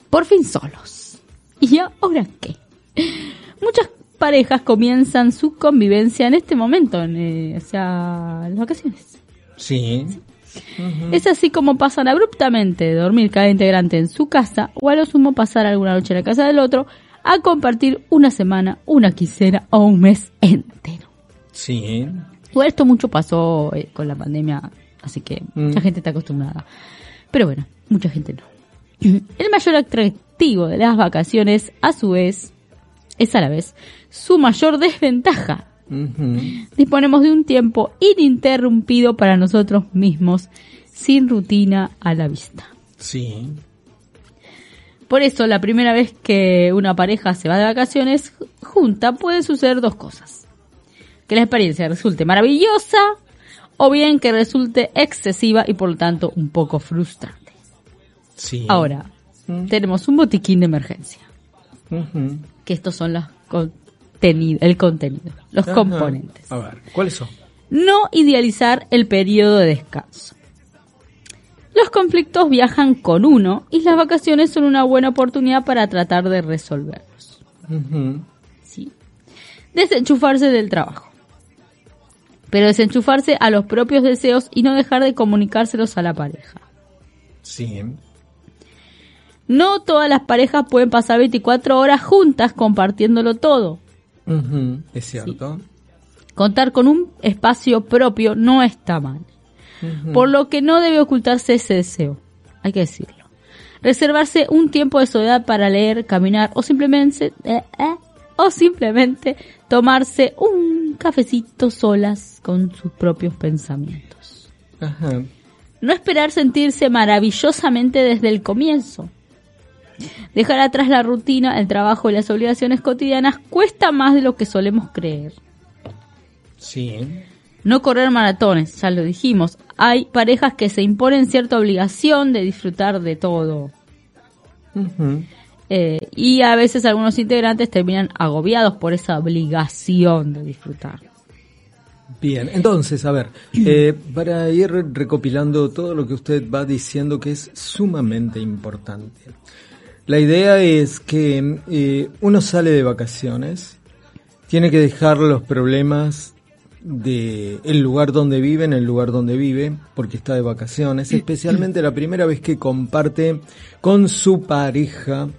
Por fin solos. ¿Y ahora qué? Muchas parejas comienzan su convivencia en este momento, en, eh, o sea, las vacaciones. Sí. Es así como pasan abruptamente de dormir cada integrante en su casa o a lo sumo pasar alguna noche en la casa del otro a compartir una semana, una quincena o un mes entero. Sí. Igual esto mucho pasó eh, con la pandemia, así que Mm. mucha gente está acostumbrada. Pero bueno, mucha gente no. El mayor atractivo de las vacaciones, a su vez, es a la vez su mayor desventaja. Disponemos de un tiempo ininterrumpido para nosotros mismos, sin rutina a la vista. Sí. Por eso, la primera vez que una pareja se va de vacaciones junta, pueden suceder dos cosas. Que la experiencia resulte maravillosa o bien que resulte excesiva y por lo tanto un poco frustrante. Sí. Ahora, tenemos un botiquín de emergencia, Ujú. Que estos son los contenido, el contenido, los Ajá. componentes. A ver, ¿cuáles son? No idealizar el periodo de descanso. Los conflictos viajan con uno y las vacaciones son una buena oportunidad para tratar de resolverlos. ¿sí? Desenchufarse del trabajo. Pero desenchufarse a los propios deseos y no dejar de comunicárselos a la pareja. Sí. No todas las parejas pueden pasar 24 horas juntas compartiéndolo todo. Es cierto. Contar con un espacio propio no está mal. Por lo que no debe ocultarse ese deseo. Hay que decirlo. Reservarse un tiempo de soledad para leer, caminar o simplemente eh, eh, o simplemente tomarse un cafecito solas con sus propios pensamientos. Ajá. No esperar sentirse maravillosamente desde el comienzo. Dejar atrás la rutina, el trabajo y las obligaciones cotidianas cuesta más de lo que solemos creer. Sí. No correr maratones, ya lo dijimos. Hay parejas que se imponen cierta obligación de disfrutar de todo. Eh, y a veces algunos integrantes terminan agobiados por esa obligación de disfrutar. Bien, entonces, a ver, eh, para ir recopilando todo lo que usted va diciendo que es sumamente importante. La idea es que eh, uno sale de vacaciones, tiene que dejar los problemas de el lugar donde vive en el lugar donde vive, porque está de vacaciones, especialmente la primera vez que comparte con su pareja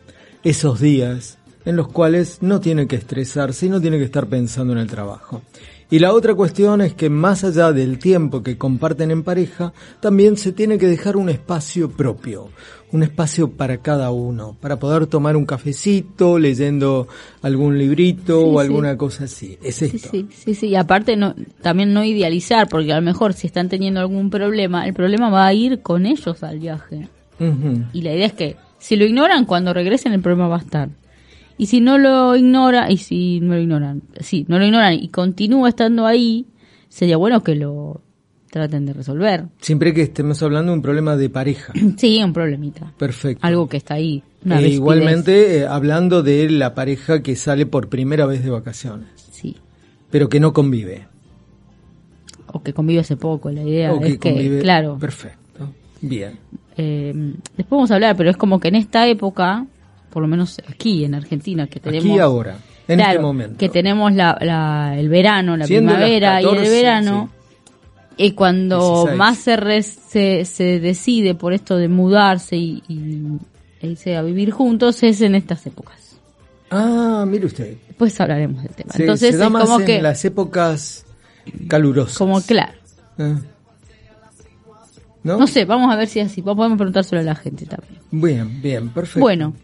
esos días en los cuales no tiene que estresarse y no tiene que estar pensando en el trabajo. Y la otra cuestión es que más allá del tiempo que comparten en pareja, también se tiene que dejar un espacio propio, un espacio para cada uno, para poder tomar un cafecito, leyendo algún librito Sí, o sí. alguna cosa así. Es Sí, esto. sí, sí, sí. Y aparte no, también no idealizar, porque a lo mejor si están teniendo algún problema, el problema va a ir con ellos al viaje. Y la idea es que si lo ignoran, cuando regresen el problema va a estar. Y si no lo ignora, y si no lo ignoran, sí, no lo ignoran y continúa estando ahí, sería bueno que lo traten de resolver. Siempre que estemos hablando de un problema de pareja. Sí, un problemita. Perfecto. Algo que está ahí. Una E igualmente eh, hablando de la pareja que sale por primera vez de vacaciones, Sí. pero que no convive. O que convive hace poco. La idea o que es que, convive. claro, Perfecto. Bien. eh, después vamos a hablar, pero es como que en esta época, por lo menos aquí en Argentina, que tenemos... Aquí ahora, en Claro, este momento. Que tenemos la, la- el verano, la Siendo primavera y 14, el verano. Y cuando 16. más se, re- se, se decide por esto de mudarse y, y e irse a vivir juntos es en estas épocas. Ah, mire usted. Después hablaremos del tema. Se, Entonces se da es más como en que, las épocas calurosas. como claro, Ah. ¿No? no sé, vamos a ver si es así, podemos preguntárselo a la gente también. Bien, bien, perfecto. Bueno,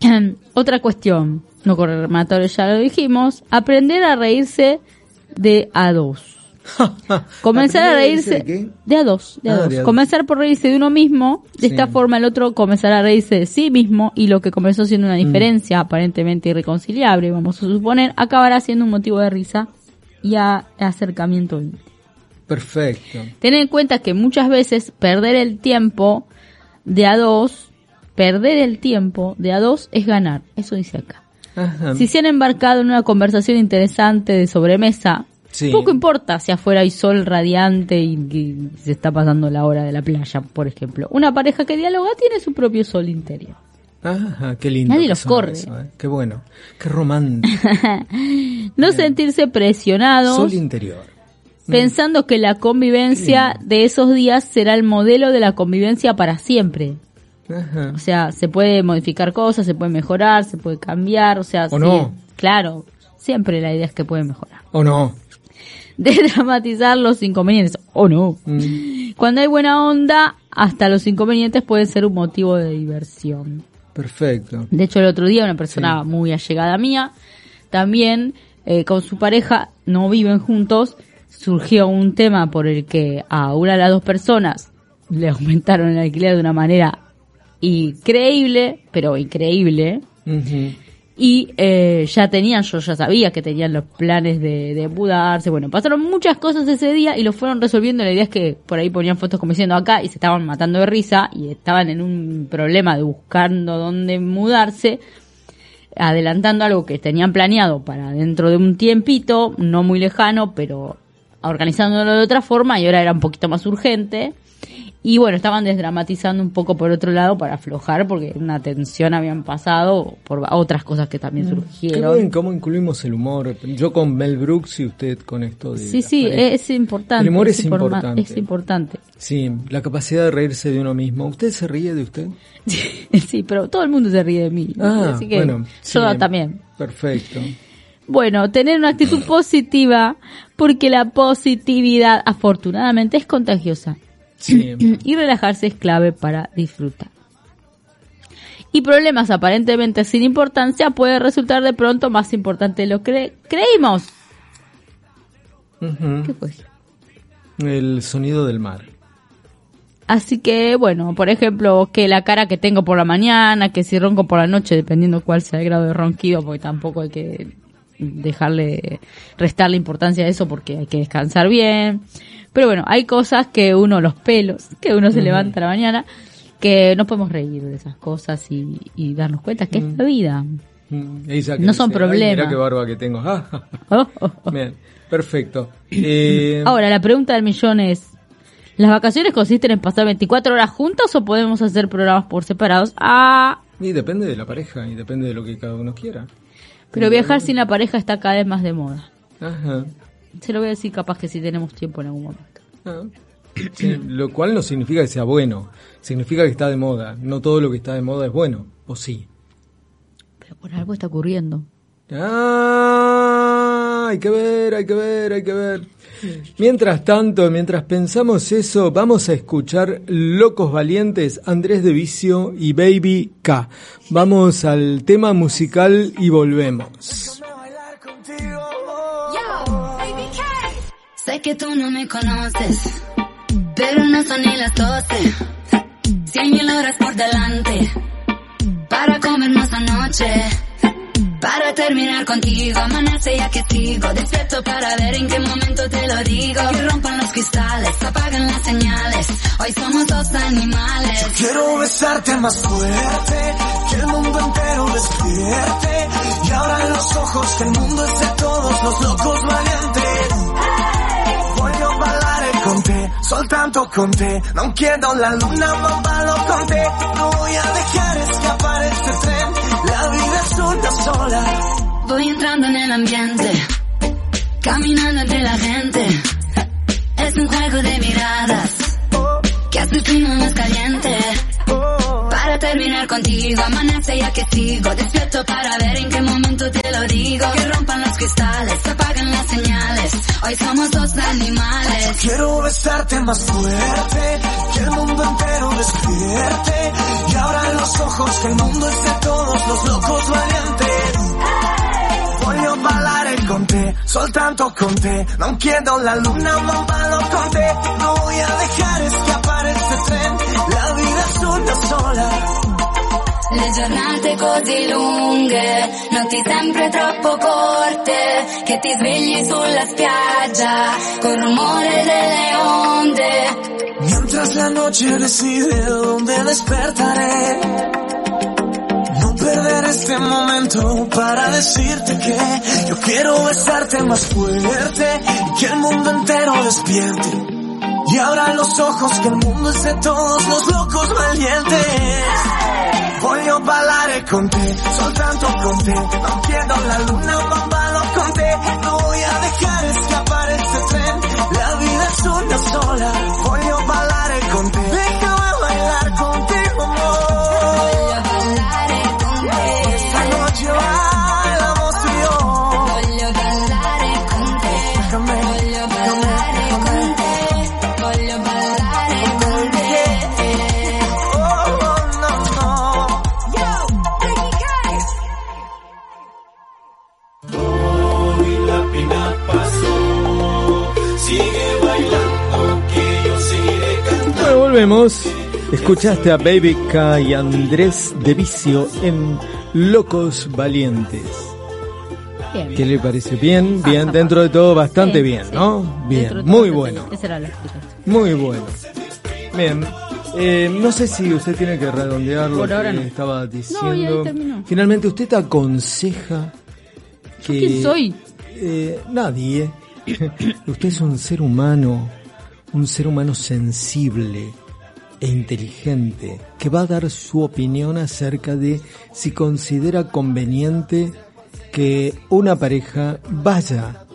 otra cuestión, no correr matadores ya lo dijimos, aprender a reírse de a dos. Comenzar a ¿Aprender reírse de qué? de a dos, de a Ah, dos. de a dos. Comenzar por reírse de uno mismo, de Sí. esta forma el otro comenzará a reírse de sí mismo y lo que comenzó siendo Mm. una diferencia aparentemente irreconciliable, vamos a suponer, acabará siendo un motivo de risa y a- acercamiento. Perfecto. Ten en cuenta que muchas veces perder el tiempo de a dos, perder el tiempo de a dos es ganar, eso dice acá. Ajá. Si se han embarcado en una conversación interesante de sobremesa, Sí. poco importa si afuera hay sol radiante y, y se está pasando la hora de la playa, por ejemplo. Una pareja que dialoga tiene su propio sol interior. Ajá, qué lindo. Nadie los corre. eso, ¿eh? Qué bueno. Qué romántico. No sentirse presionado Sol interior. pensando que la convivencia de esos días será el modelo de la convivencia para siempre. Ajá. O sea, se puede modificar cosas, se puede mejorar, se puede cambiar, o sea, O no. claro, siempre la idea es que puede mejorar. ¿O no? De dramatizar los inconvenientes, o no. Mm, Cuando hay buena onda, hasta los inconvenientes pueden ser un motivo de diversión. perfecto. De hecho, el otro día una persona muy allegada mía, también eh, con su pareja, no viven juntos, surgió un tema por el que a una de las dos personas le aumentaron el alquiler de una manera increíble, pero increíble. Y eh, ya tenían, yo ya sabía que tenían los planes de, de mudarse, bueno, pasaron muchas cosas ese día y lo fueron resolviendo, la idea es que por ahí ponían fotos como diciendo acá y se estaban matando de risa y estaban en un problema de buscando dónde mudarse, adelantando algo que tenían planeado para dentro de un tiempito, no muy lejano, pero organizándolo de otra forma y ahora era un poquito más urgente. Y bueno, estaban desdramatizando un poco por otro lado para aflojar porque una tensión habían pasado por otras cosas que también Qué surgieron. bien cómo incluimos el humor. Yo con Mel Brooks y usted con esto de... Sí, sí, parejas. es importante. El humor es importante. Es importante. Sí, la capacidad de reírse de uno mismo. ¿Usted se ríe de usted? sí, pero todo el mundo se ríe de mí. Ah, así que bueno. yo sí. también. Perfecto. Bueno, tener una actitud positiva porque la positividad afortunadamente es contagiosa. Sí. y relajarse es clave para disfrutar. Y problemas aparentemente sin importancia puede resultar de pronto más importante de lo que creímos. ¿Qué fue? El sonido del mar. Así que, bueno, por ejemplo, que la cara que tengo por la mañana, que si ronco por la noche, dependiendo cuál sea el grado de ronquido, porque tampoco hay que dejarle, restarle importancia a eso porque hay que descansar bien. Pero bueno, hay cosas que uno, los pelos, que uno se levanta a la mañana, que no podemos reír de esas cosas y, y darnos cuenta que es la vida. Mm, que No son dice, "Ay, problemas. Mira qué barba que tengo. Ah, Oh, oh, oh. Bien, perfecto. Eh, Ahora, la pregunta del millón es, ¿las vacaciones consisten en pasar 24 horas juntos o podemos hacer programas por separados? Ah, y depende de la pareja y depende de lo que cada uno quiera. pero viajar sin la pareja está cada vez más de moda. Ajá. Se lo voy a decir capaz que si tenemos tiempo en algún momento. Ah. Sí, lo cual no significa que sea bueno, significa que está de moda. No todo lo que está de moda es bueno, ¿o sí? Pero por algo está ocurriendo. Ah, hay que ver, hay que ver, hay que ver. Mientras tanto, mientras pensamos eso, vamos a escuchar Locos Valientes, Andrés de Vicio y Baby K. Vamos al tema musical y volvemos. Sé que tú no me conoces, pero no son ni las doce. Cien mil horas por delante, para comernos anoche. Para terminar contigo, amanece ya que sigo Despierto para ver en qué momento te lo digo Que rompan los cristales, apagan las señales Hoy somos dos animales Quiero besarte más fuerte, que el mundo entero despierte. Y ahora en los ojos que el mundo es de todos los locos valientes. Con te, soltanto con te. Non chiedo la luna, ma ballo con te. No voy a dejar escapar este tren. La vida es una sola. Voy entrando en el ambiente, caminando entre la gente. Es un juego de miradas que hace el clima más caliente. Para terminar contigo, amanece ya que sigo. Despierto para ver en qué momento te lo digo. Que rompan los cristales, apagan las señales. Hoy somos dos animales. Quiero besarte más fuerte, que el mundo entero despierte. Y ahora en los ojos que el mundo es de todos los locos valientes. Voglio ballare con te, soltanto con te. Non chiedo la luna, ma ballo con te. No voy a dejar escapar este tren. La vida es una sola. Le giornate così lunghe, notti sempre troppo corte, che ti svegli sulla spiaggia, col rumore delle onde. Mientras la noche decide dónde despertaré. Perder este momento para decirte que yo quiero besarte más fuerte y que el mundo entero despierte. Y abra los ojos que el mundo es de todos los locos valientes. Voglio ballare con te, soltanto con te. Non chiedo la luna, ma ballo con te. No voy a dejar escapar este tren. La da sola, voglio ballare Escuchaste a Baby K y Andrés de Vicio en Locos Valientes. Bien. ¿Qué le parece? Bien, bien, dentro de todo bastante bien, sí. ¿no? Bien, de muy bueno. Esa era muy bueno. Bien, eh, no sé si usted tiene que redondear lo Por que no. estaba diciendo. Finalmente, ¿usted te aconseja que... ¿Quién soy? Eh, nadie. Usted es un ser humano, un ser humano sensible e inteligente, que va a dar su opinión acerca de si considera conveniente que una pareja vaya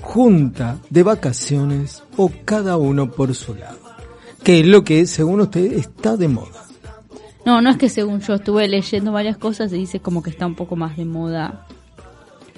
junta de vacaciones o cada uno por su lado. Que es lo que, según usted, está de moda. No, no es que según yo estuve leyendo varias cosas y dice como que está un poco más de moda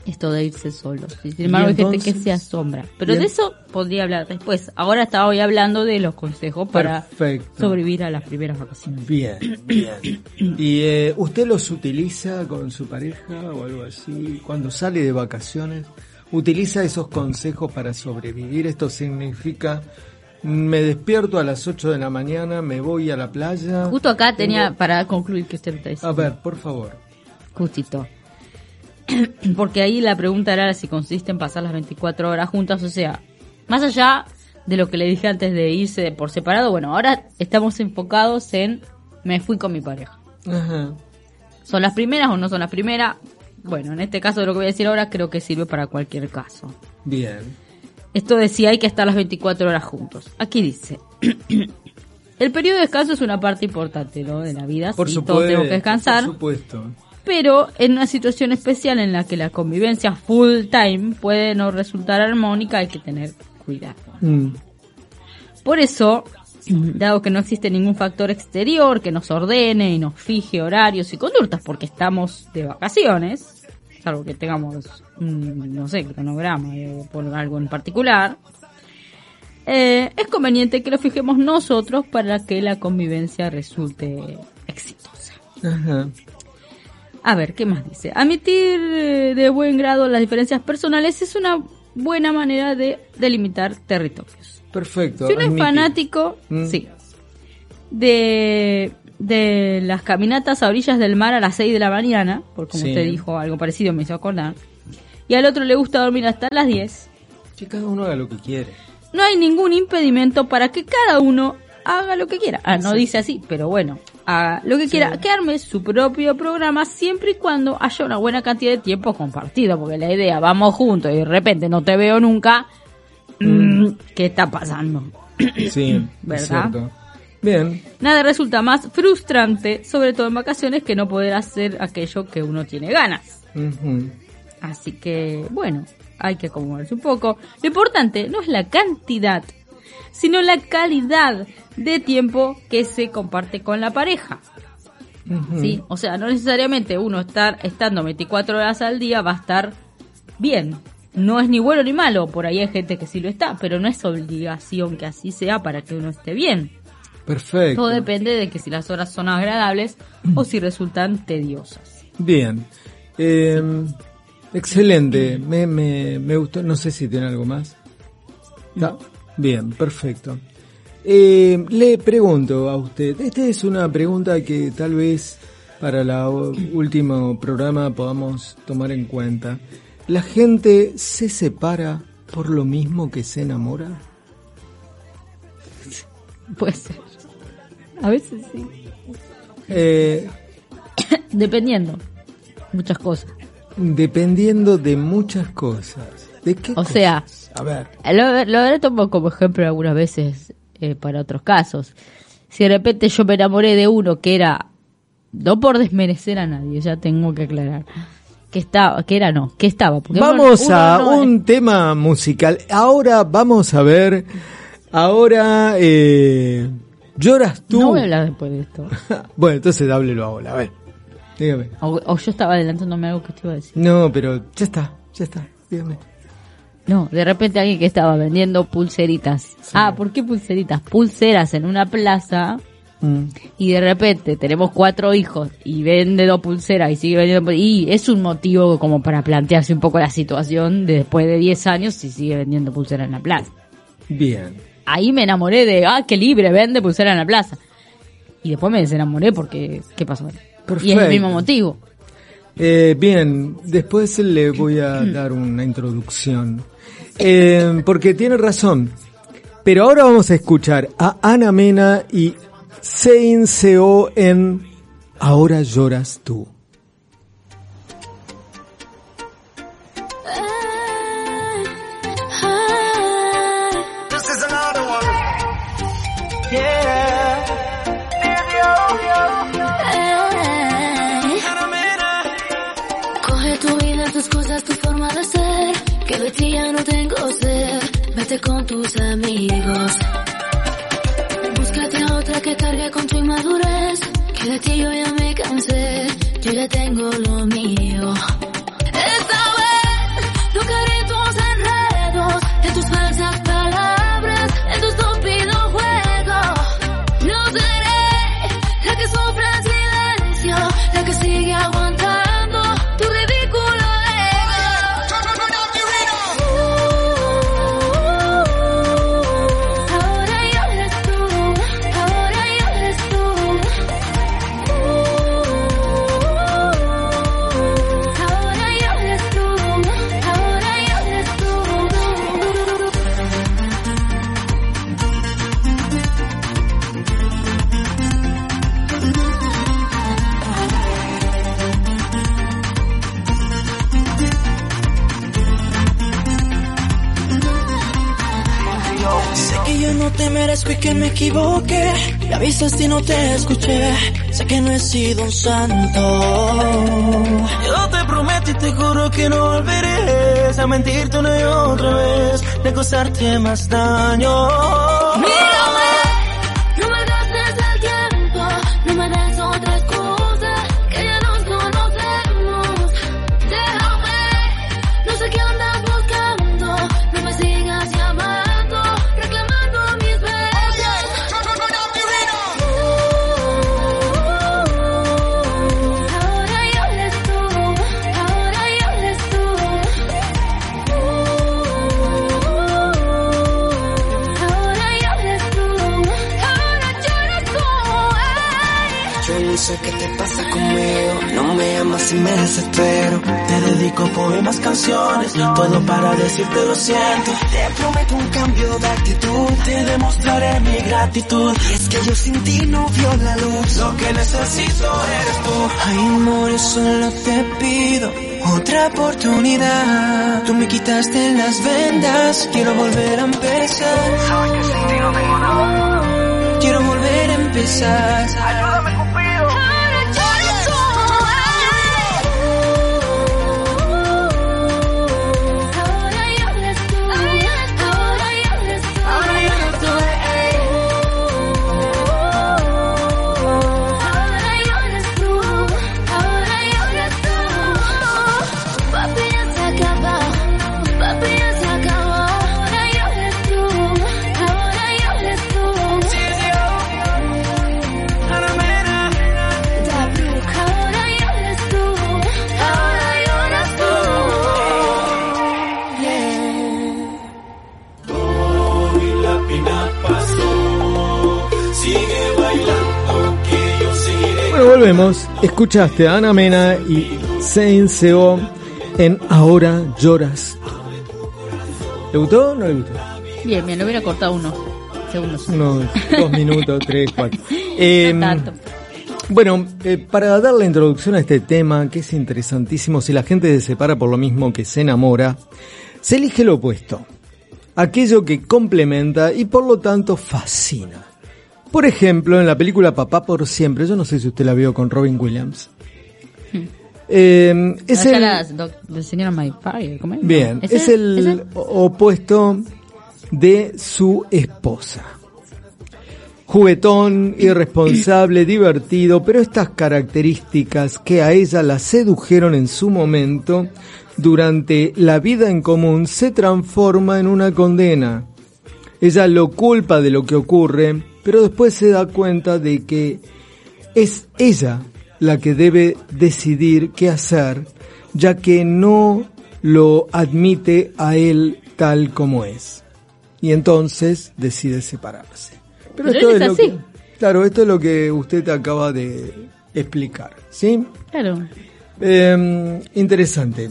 esto de irse solos. Y Sin embargo, hay gente que se asombra. Pero de eso podría hablar después. Ahora estaba hoy hablando de los consejos para Perfecto. sobrevivir a las primeras vacaciones. Bien, bien. ¿Y eh, usted los utiliza con su pareja o algo así? Cuando sale de vacaciones, ¿utiliza esos consejos para sobrevivir? Esto significa, me despierto a las 8 de la mañana, me voy a la playa. Justo acá tenía, para concluir que usted me está A diciendo. ver, por favor. Justito. Porque ahí la pregunta era si consiste en pasar las 24 horas juntas, o sea, más allá de lo que le dije antes de irse por separado, bueno, ahora estamos enfocados en me fui con mi pareja. Ajá. ¿Son las primeras o no son las primeras? Bueno, en este caso de lo que voy a decir ahora creo que sirve para cualquier caso. Bien. Esto decía hay que estar las 24 horas juntos. Aquí dice, el periodo de descanso es una parte importante ¿no? de la vida, Por sí, supuesto. todos tenemos que descansar. Por supuesto. Pero en una situación especial en la que la convivencia full time puede no resultar armónica, hay que tener cuidado. Mm. Por eso, dado que no existe ningún factor exterior que nos ordene y nos fije horarios y conductas, porque estamos de vacaciones, salvo que tengamos un, no sé, cronograma eh, por algo en particular, eh, es conveniente que lo fijemos nosotros para que la convivencia resulte exitosa. Ajá. A ver, ¿qué más dice? Admitir eh, de buen grado las diferencias personales es una buena manera de delimitar territorios. Perfecto. Si uno es fanático, Mm. sí, de, de las caminatas a orillas del mar a las 6 de la mañana, porque como Sí. usted dijo algo parecido, me hizo acordar, y al otro le gusta dormir hasta las 10, Que cada uno haga lo que quiere. no hay ningún impedimento para que cada uno haga lo que quiera. Ah, no dice así, pero bueno, haga lo que quiera, que arme su propio programa siempre y cuando haya una buena cantidad de tiempo compartido, porque la idea, vamos juntos y de repente no te veo nunca, mm, ¿qué está pasando? Sí, ¿Verdad? Bien. Nada resulta más frustrante, sobre todo en vacaciones, que no poder hacer aquello que uno tiene ganas. Así que, bueno, hay que acomodarse un poco. Lo importante no es la cantidad, sino la calidad de tiempo que se comparte con la pareja. ¿sí? O sea, no necesariamente uno estar estando 24 horas al día va a estar bien. No es ni bueno ni malo, por ahí hay gente que sí lo está, pero no es obligación que así sea para que uno esté bien. Perfecto. Todo depende de que si las horas son agradables o si resultan tediosas. Bien. Eh, excelente. Me, me, me gustó. No sé si tiene algo más. ¿Está? Bien, perfecto. Eh, le pregunto a usted. Esta es una pregunta que tal vez para el último programa podamos tomar en cuenta. ¿La gente se separa por lo mismo que se enamora? Puede ser. A veces sí. Eh, Dependiendo. Muchas cosas. dependiendo de muchas cosas. ¿De qué O cosas? sea, A ver. Lo, lo tomado como ejemplo algunas veces eh, para otros casos. Si de repente yo me enamoré de uno que era, no por desmerecer a nadie, ya tengo que aclarar, que estaba, que era no, que estaba. Porque Vamos uno a no es- un tema musical. Ahora vamos a ver Ahora, eh, ¿lloras tú? No voy a hablar después de esto. bueno, entonces háblelo ahora, a ver. Dígame. O, o yo estaba adelantándome algo que te iba a decir. No, pero ya está, ya está, dígame. No, de repente alguien que estaba vendiendo pulseritas. Ah, ¿por qué pulseritas? Pulseras en una plaza Mm. y de repente tenemos cuatro hijos y vende dos pulseras y sigue vendiendo pul- y es un motivo como para plantearse un poco la situación de después de 10 años si sigue vendiendo pulseras en la plaza. Bien. Ahí me enamoré de, ah, qué libre, vende pulsera en la plaza. Y después me desenamoré porque, ¿qué pasó? Y es Perfecto. el mismo motivo. Eh, bien, después le voy a dar una introducción. Eh, porque tiene razón. Pero ahora vamos a escuchar a Ana Mena y Sein Seo en Ahora lloras tú. Coge tu vida, tus cosas, tu forma de ser. Que de ti ya no tengo sed. Vete con tus amigos. Búscate a otra que cargue con tu inmadurez. Que de ti yo ya me cansé. Yo ya tengo lo mío. Y que me equivoqué. Me avisaste y no te escuché. Sé que no he sido un santo. Yo te prometo y te juro que no volveré a mentirte una y otra vez, de causarte más daño. Mírame, dedico poemas, canciones, todo para decirte lo siento. Te prometo un cambio de actitud, te demostraré mi gratitud. Y es que yo sin ti no vio la luz, lo que necesito eres tú. Ay, amor, solo te pido otra oportunidad. Tú me quitaste las vendas, quiero volver a empezar. Sabes que sin ti no tengo nada. Quiero volver a empezar. Volvemos. Escuchaste a Ana Mena y Seo en Ahora lloras. ¿Le gustó o no le gustó? Bien, bien, lo hubiera cortado unos segundos. Unos dos minutos, tres, cuatro. Eh, No tanto. Bueno, eh, para dar la introducción a este tema, que es interesantísimo, si la gente se separa por lo mismo que se enamora, se elige lo opuesto, aquello que complementa y por lo tanto fascina. Por ejemplo, en la película Papá por siempre, yo no sé si usted la vio con Robin Williams. Eh, es el, la doc- del señor My Fire, ¿cómo es? bien, es el opuesto de su esposa. Juguetón, irresponsable, divertido, pero estas características que a ella la sedujeron en su momento, durante la vida en común, se transforma en una condena. Ella lo culpa de lo que ocurre, pero después se da cuenta de que es ella la que debe decidir qué hacer, ya que no lo admite a él tal como es. Y entonces decide separarse. Pero él es lo así. que, claro, esto es lo que usted acaba de explicar, ¿sí? Claro. Eh, interesante.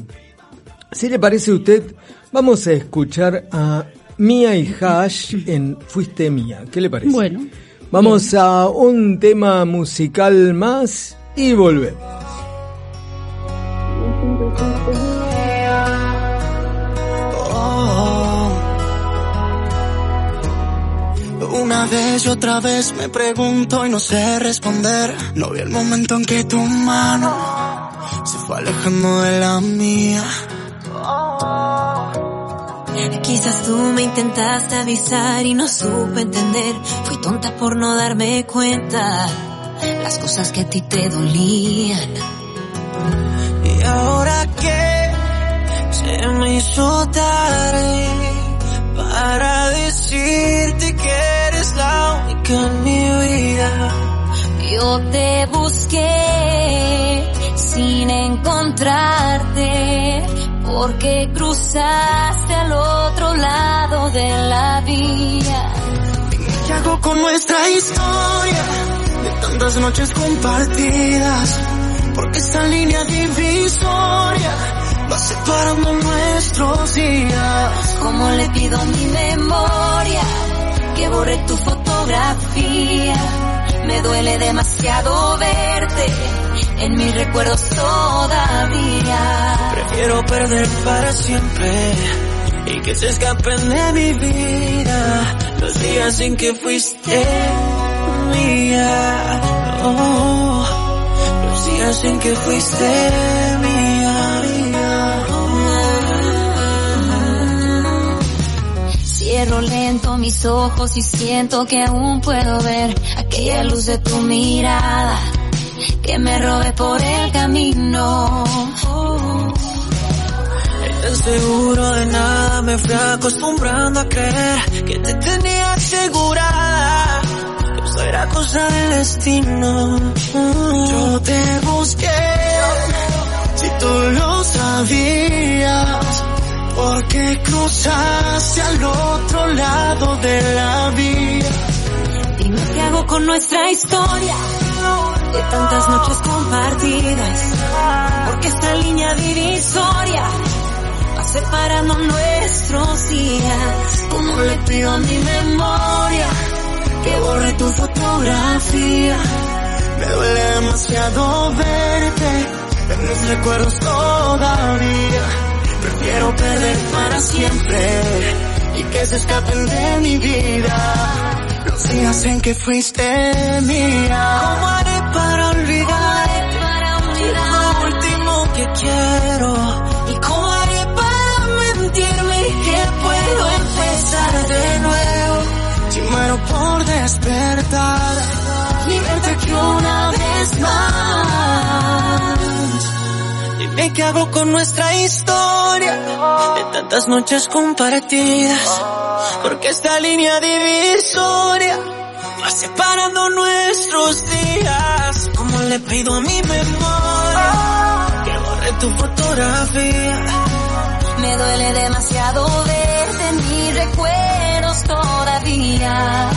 Si le parece a usted, vamos a escuchar a Mía y Hash en Fuiste Mía. ¿Qué le parece? Bueno. Vamos a un tema musical más y volvemos. Una vez y otra vez me pregunto y no sé responder. No vi el momento en que tu mano se fue alejando de la mía. Quizás tú me intentaste avisar y no supe entender. Fui tonta por no darme cuenta las cosas que a ti te dolían. Y ahora que se me hizo tarde para decirte que eres la única en mi vida. Yo te busqué sin encontrarte porque cruzaste al otro lado de la vía. ¿Qué hago con nuestra historia? De tantas noches compartidas. Porque esta línea divisoria va separando nuestros días. Como le pido a mi memoria que borre tu fotografía. Me duele demasiado verte en mis recuerdos todavía. Prefiero perder para siempre y que se escapen de mi vida los días en que fuiste mía. Oh, los días en que fuiste mía. mía. Cierro lento mis ojos y siento que aún puedo ver aquella luz de tu mirada que me robé por el camino. Tan seguro de nada me fui acostumbrando a creer que te tenía asegurada. Que eso era cosa del destino. Yo te busqué, si tú lo sabías. Porque cruzaste al otro lado de la vía. Dime qué hago con nuestra historia de tantas noches compartidas. Porque esta línea divisoria va separando nuestros días. Como le pido a mi memoria que borre tu fotografía. Me duele demasiado verte en mis recuerdos todavía. Prefiero perder para siempre y que se escapen de mi vida. Los días en que fuiste mía. ¿Cómo haré para olvidar? Lo último que quiero. ¿Y cómo haré para mentirme que puedo empezar de nuevo? Si muero por despertar y verte aquí una vez más. Dime qué hago con nuestra historia de tantas noches compartidas. Porque esta línea divisoria separando nuestros días. Como le pido a mi memoria que borre tu fotografía. Me duele demasiado verte en mis recuerdos todavía.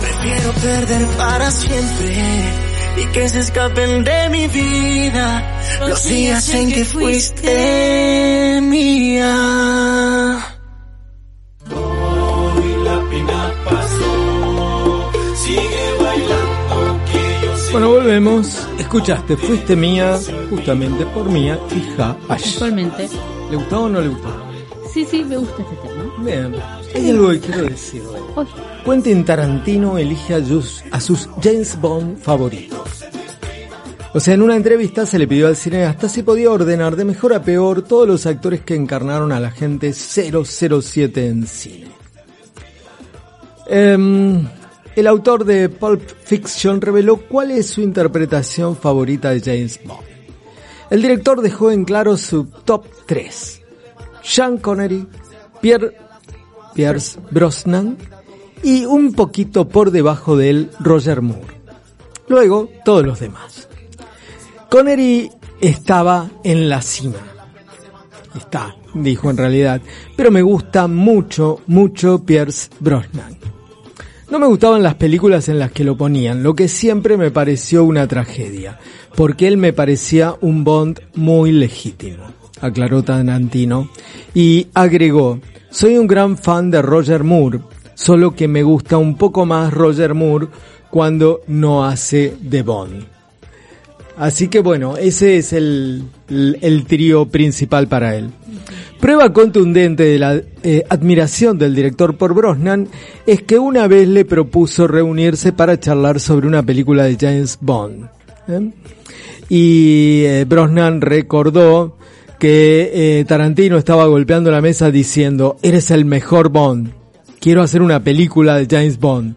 Prefiero perder para siempre y que se escapen de mi vida los días en que fuiste mía. Bueno, volvemos. Escuchaste, fuiste mía, justamente por mía, hija Ash. Actualmente. ¿Le gustó o no le gustó? Sí, sí, me gusta este tema. Bien, hay algo que quiero decir. Oye, Quentin Tarantino elige a, sus- a sus James Bond favoritos. O sea, en una entrevista se le pidió al cineasta si podía ordenar de mejor a peor todos los actores que encarnaron al agente 007 en cine. Em, el autor de Pulp Fiction reveló cuál es su interpretación favorita de James Bond. El director dejó en claro su top 3. Sean Connery, Pierce Brosnan y un poquito por debajo de él Roger Moore. Luego todos los demás. Connery estaba en la cima. Está, dijo en realidad, pero me gusta mucho, mucho Pierce Brosnan. No me gustaban las películas en las que lo ponían, lo que siempre me pareció una tragedia, porque él me parecía un Bond muy legítimo, aclaró Tarantino, y agregó, soy un gran fan de Roger Moore, solo que me gusta un poco más Roger Moore cuando no hace de Bond. Así que bueno, ese es el, el, trío principal para él. Prueba contundente de la eh, admiración del director por Brosnan es que una vez le propuso reunirse para charlar sobre una película de James Bond. ¿eh? Y eh, Brosnan recordó que Tarantino estaba golpeando la mesa diciendo, eres el mejor Bond, quiero hacer una película de James Bond.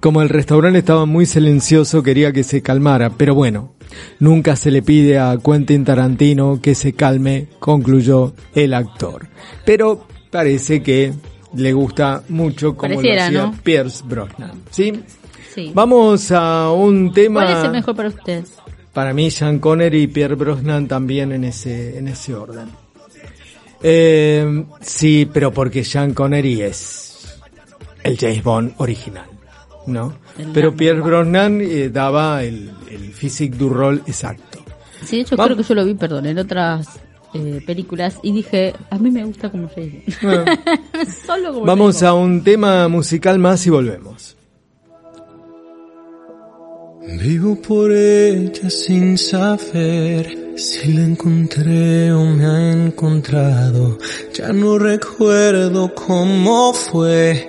Como el restaurante estaba muy silencioso, quería que se calmara, pero bueno, nunca se le pide a Quentin Tarantino que se calme, concluyó el actor. Pero parece que le gusta mucho como lo hacía Pierce Brosnan, ¿sí? Sí. Vamos a un tema. ¿Cuál es el mejor para usted? Para mí, Sean Connery y Pierre Brosnan también en ese, en ese orden. Eh, sí, pero porque Sean Connery es el James Bond original. ¿no? Pero Pierre Brosnan eh, daba el, el physique du rol exacto. Sí, de hecho creo que yo lo vi, perdón, en otras eh, películas y dije, a mí me gusta como. Solo como Vamos a un tema musical más y volvemos. Vivo por ella sin saber si la encontré o me ha encontrado. Ya no recuerdo cómo fue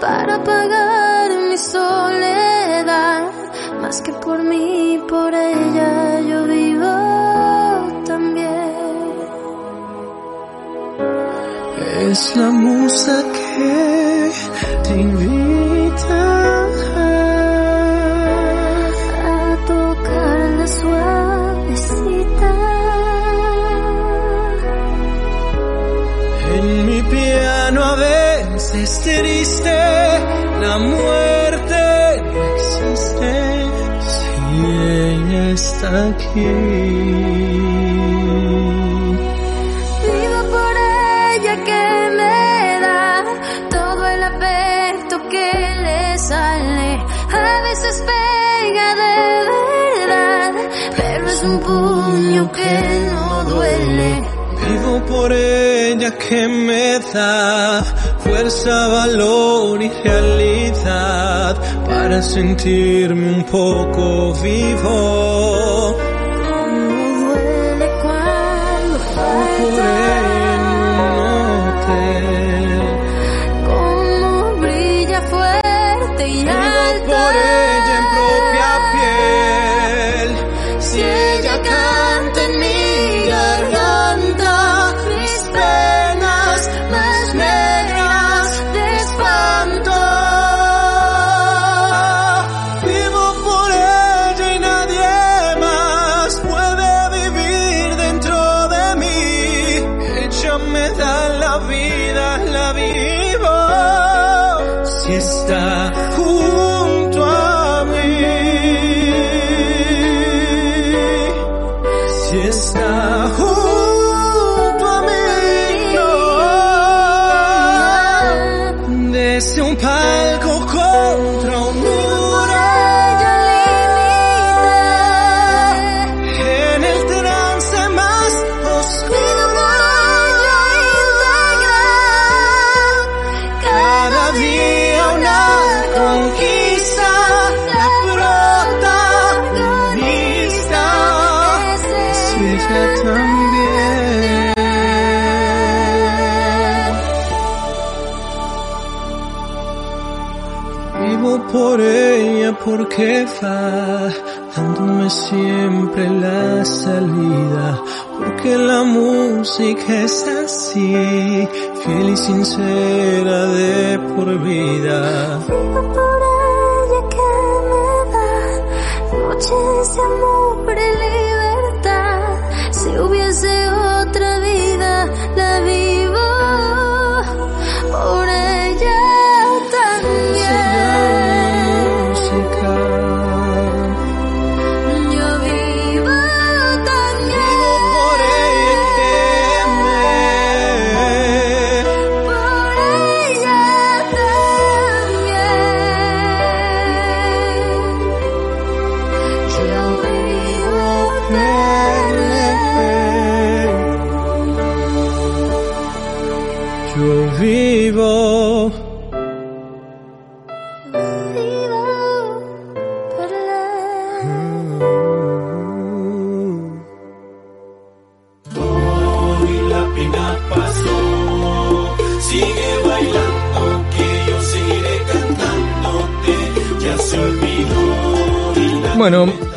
Para pagar mi soledad. Más que por mí, por ella yo vivo también. Es la musa que te invita veces triste, la muerte no existe si ella está aquí. Vivo por ella que me da todo el afecto que le sale. A veces pega de verdad, pero es un puño que no duele. Vivo por ella que me da fuerza, valor y realidad para sentirme un poco vivo. Porque va dándome siempre la salida, porque la música es así, fiel y sincera de por vida. Por ella que me da noches de amor y libertad. Si hubiese otra vida, la vivo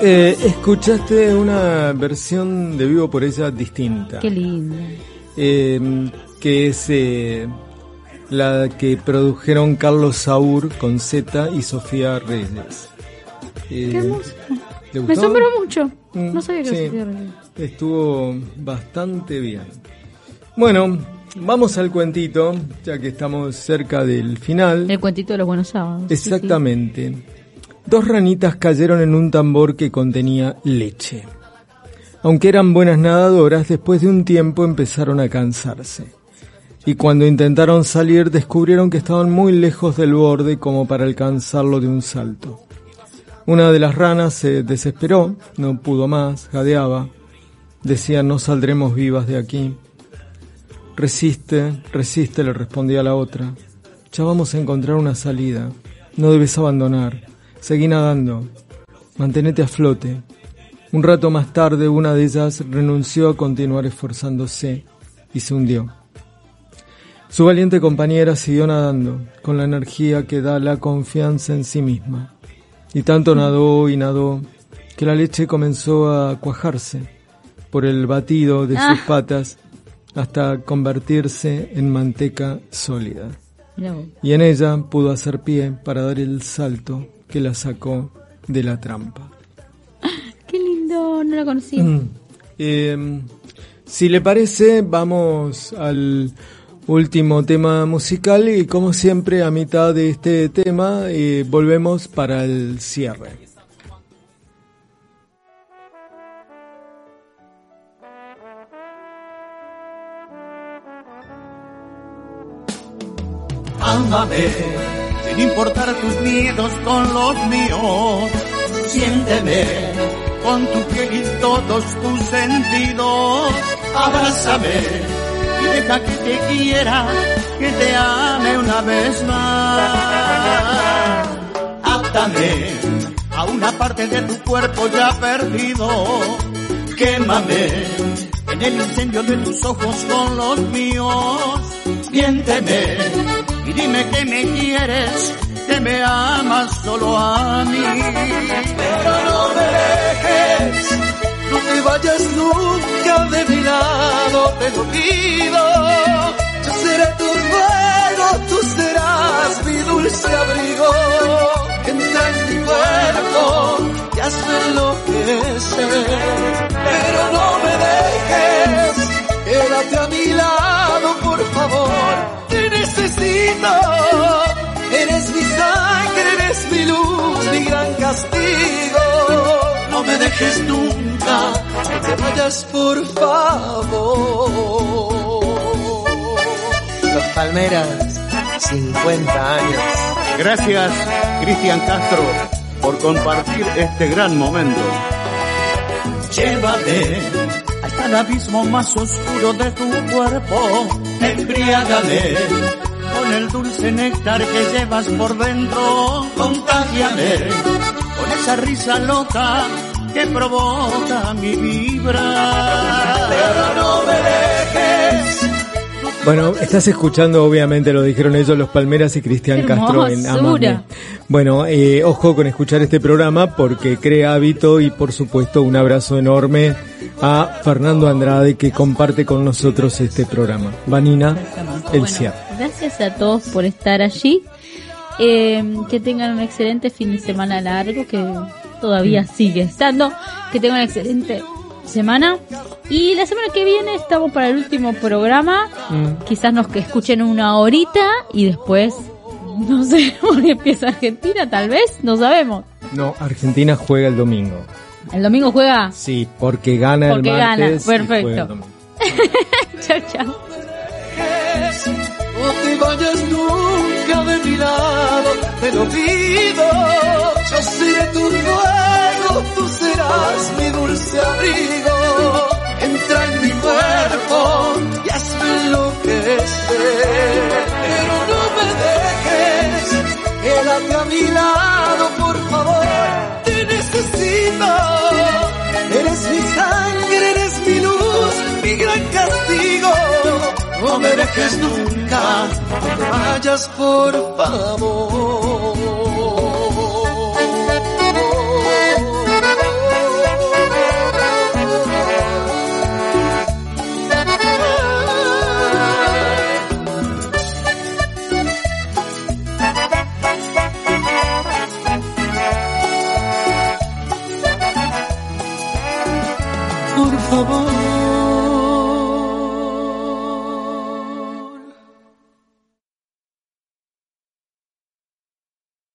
eh, escuchaste una versión de Vivo por ella distinta. Qué lindo. eh, que es eh, la que produjeron Carlos Saur con Z y Sofía Reyes. Eh, Qué hermoso. ¿le Me gustó? asombró mucho. Mm, No sabía que sí. Estuvo bastante bien. Bueno, vamos al cuentito, ya que estamos cerca del final. El cuentito de los buenos sábados. sí, sí. Dos ranitas cayeron en un tambor que contenía leche. Aunque eran buenas nadadoras, después de un tiempo empezaron a cansarse. Y cuando intentaron salir descubrieron que estaban muy lejos del borde como para alcanzarlo de un salto. Una de las ranas se desesperó, no pudo más, jadeaba. Decía, no saldremos vivas de aquí. Resiste, resiste, le respondía la otra. Ya vamos a encontrar una salida. No debes abandonar. Seguí nadando. Mantenete a flote. Un rato más tarde una de ellas renunció a continuar esforzándose y se hundió. Su valiente compañera siguió nadando, con la energía que da la confianza en sí misma. Y tanto nadó y nadó que la leche comenzó a cuajarse por el batido de sus Ah. patas hasta convertirse en manteca sólida. Y en ella pudo hacer pie para dar el salto que la sacó de la trampa. Qué lindo, no la conocí. Mm. Eh, si le parece, vamos al último tema musical y como siempre a mitad de este tema eh, volvemos para el cierre. Ámame, sin importar tus miedos con los míos. Siénteme con tu piel y todos tus sentidos. Abrázame y deja que te quiera, que te ame una vez más. Átame a una parte de tu cuerpo ya perdido. Quémame en el incendio de tus ojos con los míos. Miénteme y dime que me quieres, que me amas solo a mí. Pero no me dejes, no te vayas nunca de mi lado, te lo pido. Yo seré tu fuego, tú serás mi dulce abrigo. Entra en mi cuerpo y hazme enloquecer. Pero no me dejes, quédate a mi lado, por favor. Eres mi sangre, eres mi luz, mi gran castigo. No me dejes nunca, no te vayas, por favor. Los Palmeras, 50 años. Gracias, Cristian Castro, por compartir este gran momento. Llévame hasta el abismo más oscuro de tu cuerpo. Embriágame con el dulce néctar que llevas por dentro. Contágiame con esa risa loca que provoca mi vibra. Pero no me dejes, Bueno, estás escuchando, obviamente lo dijeron ellos, los Palmeras y Cristian Castro en Amame. Bueno, eh, ojo con escuchar este programa porque crea hábito y por supuesto un abrazo enorme a Fernando Andrade que comparte con nosotros este programa. Vanina, el bueno, Gracias a todos por estar allí. Eh, que tengan un excelente fin de semana largo que todavía mm. sigue estando. Que tengan un excelente semana. Y la semana que viene estamos para el último programa. Mm. Quizás nos que escuchen una horita y después, no sé, empieza Argentina, tal vez, no sabemos. No, Argentina juega el domingo. ¿El domingo juega? Sí, porque gana el martes. Gana. Perfecto. chao, chao. No te vayas nunca de mi lado, te lo pido. Yo seré tu fuego, tú serás mi dulce abrigo. Entra en mi cuerpo y hazme enloquecer. Pero no me dejes, quédate a mi lado, por favor. Te necesito, eres mi sangre, eres mi luz, mi gran castigo no me dejes nunca, no te vayas por favor. Por favor.